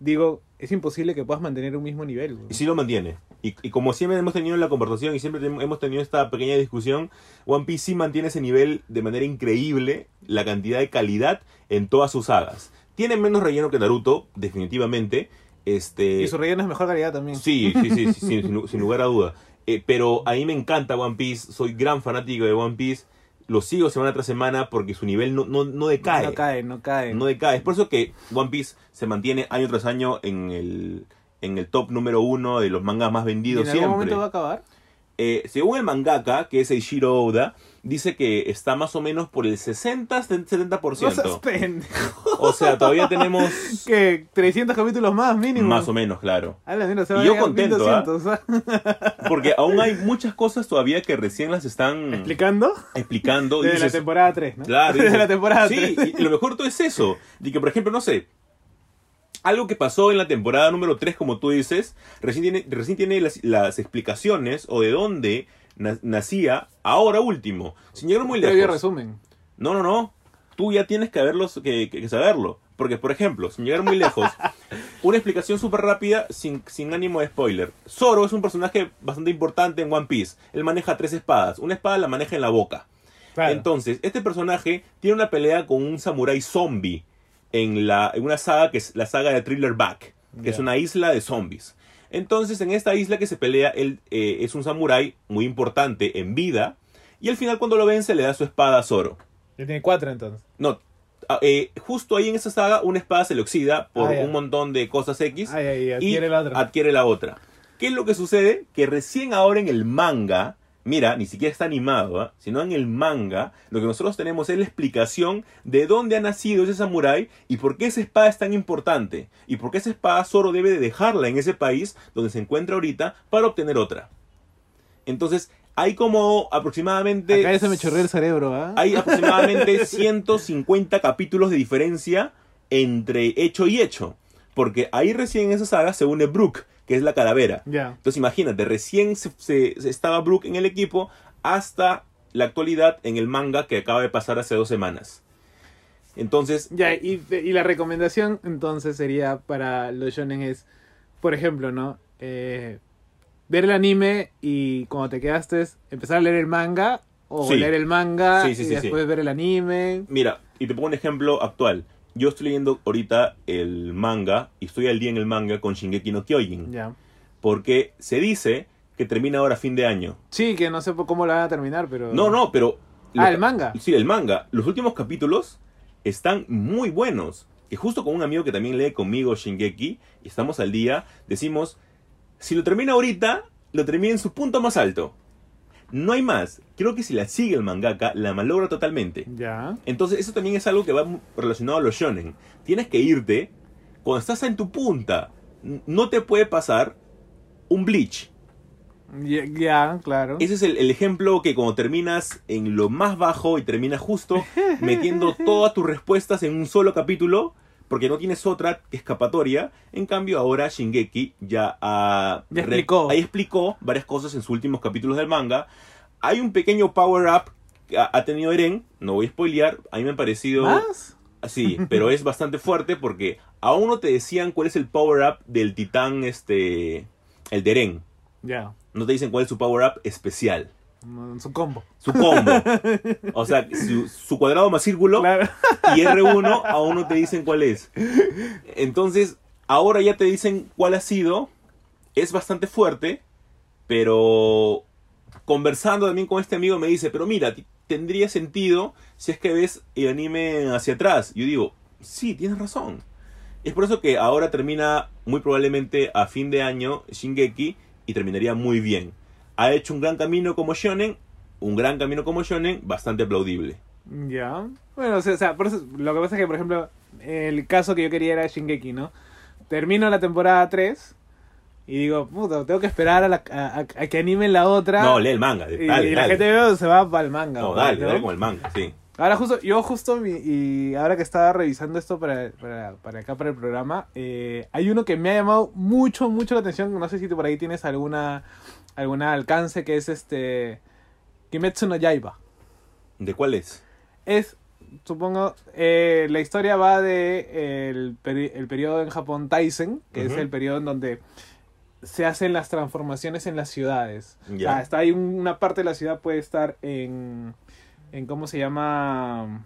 digo, es imposible que puedas mantener un mismo nivel. güey. Y sí lo mantiene. Y, y como siempre hemos tenido en la conversación y siempre hemos tenido esta pequeña discusión, One Piece sí mantiene ese nivel de manera increíble, la cantidad de calidad en todas sus sagas. Tiene menos relleno que Naruto, definitivamente. Este, Y su relleno es mejor calidad también. Sí, sí, sí, sí, [laughs] sin lugar a duda. Eh, pero a mí me encanta One Piece, soy gran fanático de One Piece, lo sigo semana tras semana porque su nivel no, no, no decae. No cae, no cae. No decae. Es por eso que One Piece se mantiene año tras año en el, en el top número uno de los mangas más ¿Y vendidos en algún siempre. momento va a acabar? Eh, según el mangaka, que es Eiichiro Oda, dice que está más o menos por el 60-70%. No seas pendejo. O sea, todavía tenemos [laughs] Que 300 capítulos más mínimo. más o menos, claro. A la se Y yo contento, 1200, ¿ah? [laughs] Porque aún hay muchas cosas todavía que recién las están ¿Explicando? explicando. Desde la dices, temporada 3, ¿no? Claro, Desde dices, la temporada sí, 3. y lo mejor todo es eso. De que, por ejemplo, no sé, algo que pasó en la temporada número 3, como tú dices, recién tiene, recién tiene las, las explicaciones o de dónde na- nacía ahora último. Sin llegar muy lejos. resumen. No, no, no. Tú ya tienes que, haberlos, que, que- que saberlo. Porque, por ejemplo, sin llegar muy lejos, [laughs] una explicación súper rápida, sin, sin ánimo de spoiler. Zoro es un personaje bastante importante en One Piece. Él maneja tres espadas. Una espada la maneja en la boca. Claro. Entonces, este personaje tiene una pelea con un samurái zombie en, la, en una saga que es la saga de Thriller Back, que es una isla de zombies. Entonces, en esta isla que se pelea, él eh, es un samurái muy importante en vida. Y al final, cuando lo vence, le da su espada a Zoro. Ya tiene 4 entonces. No, ah, eh, justo ahí en esa saga, una espada se le oxida por Ah, un montón de cosas X. Ay, ay, y adquiere la otra. adquiere la otra. ¿Qué es lo que sucede? Que recién ahora en el manga, mira, ni siquiera está animado, ¿ah? sino en el manga, lo que nosotros tenemos es la explicación de dónde ha nacido ese samurái y por qué esa espada es tan importante. Y por qué esa espada Zoro debe de dejarla en ese país donde se encuentra ahorita para obtener otra. Entonces, hay como aproximadamente... Acá me chorreó el cerebro, ¿ah? Hay aproximadamente [laughs] 150 capítulos de diferencia entre hecho y hecho. Porque ahí recién en esa saga se une Brooke, que es la calavera. Ya. Entonces imagínate, recién se, se- se estaba Brooke en el equipo hasta la actualidad en el manga que acaba de pasar hace dos semanas. Entonces, Ya, y, y la recomendación entonces sería para los shonen es, por ejemplo, ¿no? Eh, ver el anime y cuando te quedaste, empezar a leer el manga o Sí. leer el manga Sí, sí, y después ver el anime. mira, y te pongo un ejemplo actual. Yo estoy leyendo ahorita el manga y estoy al día en el manga con Shingeki no Kyojin. Ya. Porque se dice que termina ahora a fin de año. Sí, que no sé cómo lo van a terminar, pero... No, no, pero... Ah, el manga. Sí, el manga. Los últimos capítulos están muy buenos. Y justo con un amigo que también lee conmigo Shingeki, y estamos al día, decimos, si lo termina ahorita, lo termina en su punto más alto. No hay más. Creo que si la sigue el mangaka, la malogra totalmente. Ya. Entonces, eso también es algo que va relacionado a los shonen. Tienes que irte cuando estás en tu punta. No te puede pasar un bleach. Ya, ya, claro. Ese es el, el ejemplo que cuando terminas en lo más bajo y terminas justo [laughs] metiendo todas tus respuestas en un solo capítulo, porque no tienes otra escapatoria. En cambio, ahora Shingeki ya, re- explicó. ahí explicó varias cosas en sus últimos capítulos del manga. Hay un pequeño power up que ha, tenido Eren, no voy a spoilear, a mí me ha parecido... ¿Más? Sí, pero es bastante fuerte porque aún no te decían cuál es el power up del titán, este, el de Eren. Ya. No te dicen cuál es su power up especial. Su combo. Su combo. O sea, su, su cuadrado más círculo Claro. y R1 aún no te dicen cuál es. Entonces, ahora ya te dicen cuál ha sido. Es bastante fuerte, pero conversando también con este amigo me dice, pero mira, tendría sentido si es que ves el anime hacia atrás. Yo digo, sí, tienes razón. Es por eso que ahora termina muy probablemente a fin de año Shingeki y terminaría muy bien. Ha hecho un gran camino como shonen, un gran camino como shonen, bastante aplaudible. Ya. Bueno, o sea, por eso, lo que pasa es que, por ejemplo, el caso que yo quería era Shingeki, ¿no? Termino la temporada 3 y digo, puta, tengo que esperar a, la- a- que animen la otra. No, lee el manga. y, dale, y la dale. gente veo se va para el manga. No, pues, dale, ¿no? dale con el manga, sí. Ahora justo, yo justo, mi- y ahora que estaba revisando esto para, para, para acá, para el programa, eh, hay uno que me ha llamado mucho, mucho la atención, no sé si tú por ahí tienes alguna, alguna alcance, que es este, Kimetsu no Yaiba. ¿De cuál es? Es supongo, eh, la historia va de el, peri- el periodo en Japón Taisen, que es el periodo en donde se hacen las transformaciones en las ciudades. O sea, está ahí un- una parte de la ciudad puede estar en, en ¿cómo se llama?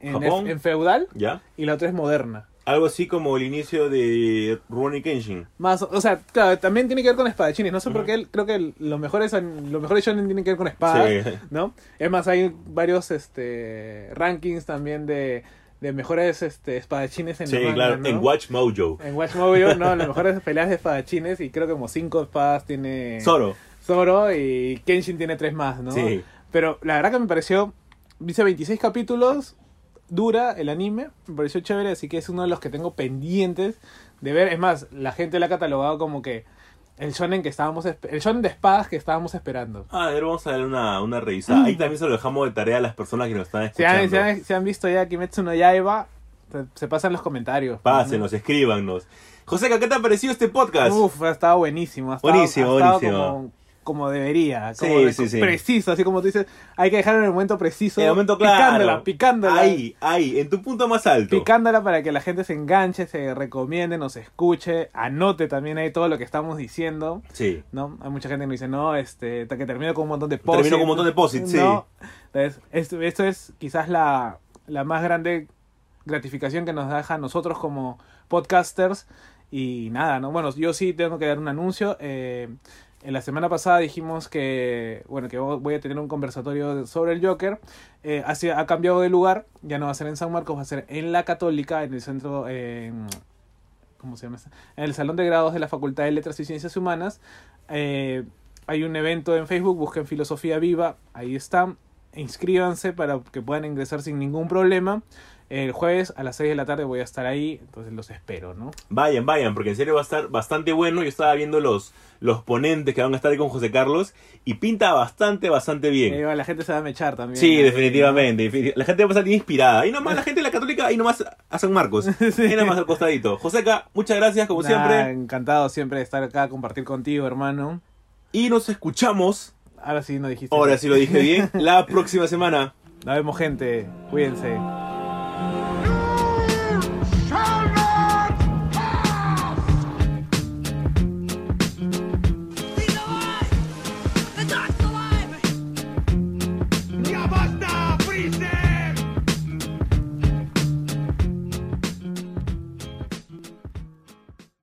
En, Japón. en feudal ¿Ya? y la otra es moderna. Algo así como el inicio de Rurouni Kenshin. Más, o sea, claro, también tiene que ver con espadachines. No sé por qué creo que los mejores los mejores shonen tienen que ver con espadas, Sí. ¿no? Es más, hay varios este rankings también de, de mejores este espadachines en Sí, manga, claro, ¿no? en Watch Mojo. En Watch Mojo, no, [laughs] las mejores peleas de espadachines y creo que como cinco espadas tiene Zoro. Zoro y Kenshin tiene tres más, ¿no? Sí. Pero la verdad que me pareció, dice 26 capítulos, dura el anime, me pareció chévere, así que es uno de los que tengo pendientes de ver. Es más, la gente lo ha catalogado como que el shonen que estábamos, el shonen de espadas que estábamos esperando. Ah, a ver, vamos a darle una, una revisada. Ahí también se lo dejamos de tarea a las personas que nos están Si han, escuchando. si han- si han visto ya Kimetsu no Yaiba, se, se pasan los comentarios. Pásenos, escríbanos. Joseca, ¿qué te ha parecido este podcast? Uf, ha estado buenísimo. Ha estado, Buenísimo, ha estado buenísimo. Como, como debería. Como Sí, de- sí, sí. Preciso, así como tú dices. Hay que dejarlo en el momento preciso. En el momento claro. Picándola, picándola. Ahí, ahí, en tu punto más alto. Picándola para que la gente se enganche, se recomiende, nos escuche, anote también ahí todo lo que estamos diciendo. Sí. ¿no? Hay mucha gente que nos dice, no, este, hasta que termino con un montón de posits. Termino con un montón de posits, sí. No. Entonces, esto, esto es quizás la, la más grande gratificación que nos deja a nosotros como podcasters. Y nada, ¿no? Bueno, yo sí tengo que dar un anuncio. Eh, en la semana pasada dijimos que, bueno, que voy a tener un conversatorio sobre el Joker. Eh, ha, cambiado de lugar, ya no va a ser en San Marcos, va a ser en la Católica, en el centro, eh, ¿cómo se llama? En el Salón de Grados de la Facultad de Letras y Ciencias Humanas. Eh, hay un evento en Facebook, busquen Filosofía Viva, ahí están. Inscríbanse para que puedan ingresar sin ningún problema. El jueves a las 6 de la tarde voy a estar ahí, entonces los espero, ¿no? Vayan, vayan, porque en serio va a estar bastante bueno. Yo estaba viendo los, los ponentes que van a estar ahí con José Carlos y pinta bastante, bastante bien. Eh, la gente se va a mechar también. Sí, definitivamente. defini- La gente va a estar inspirada. Ahí nomás la gente de la católica, ahí nomás a San Marcos. [laughs] Sí. Ahí nomás al costadito. Joseca, muchas gracias como Nah, siempre. Encantado siempre de estar acá, compartir contigo, hermano. Y nos escuchamos, Ahora sí no dijiste. ahora sí lo dije bien, [laughs] la próxima semana. Nos vemos, gente. Cuídense.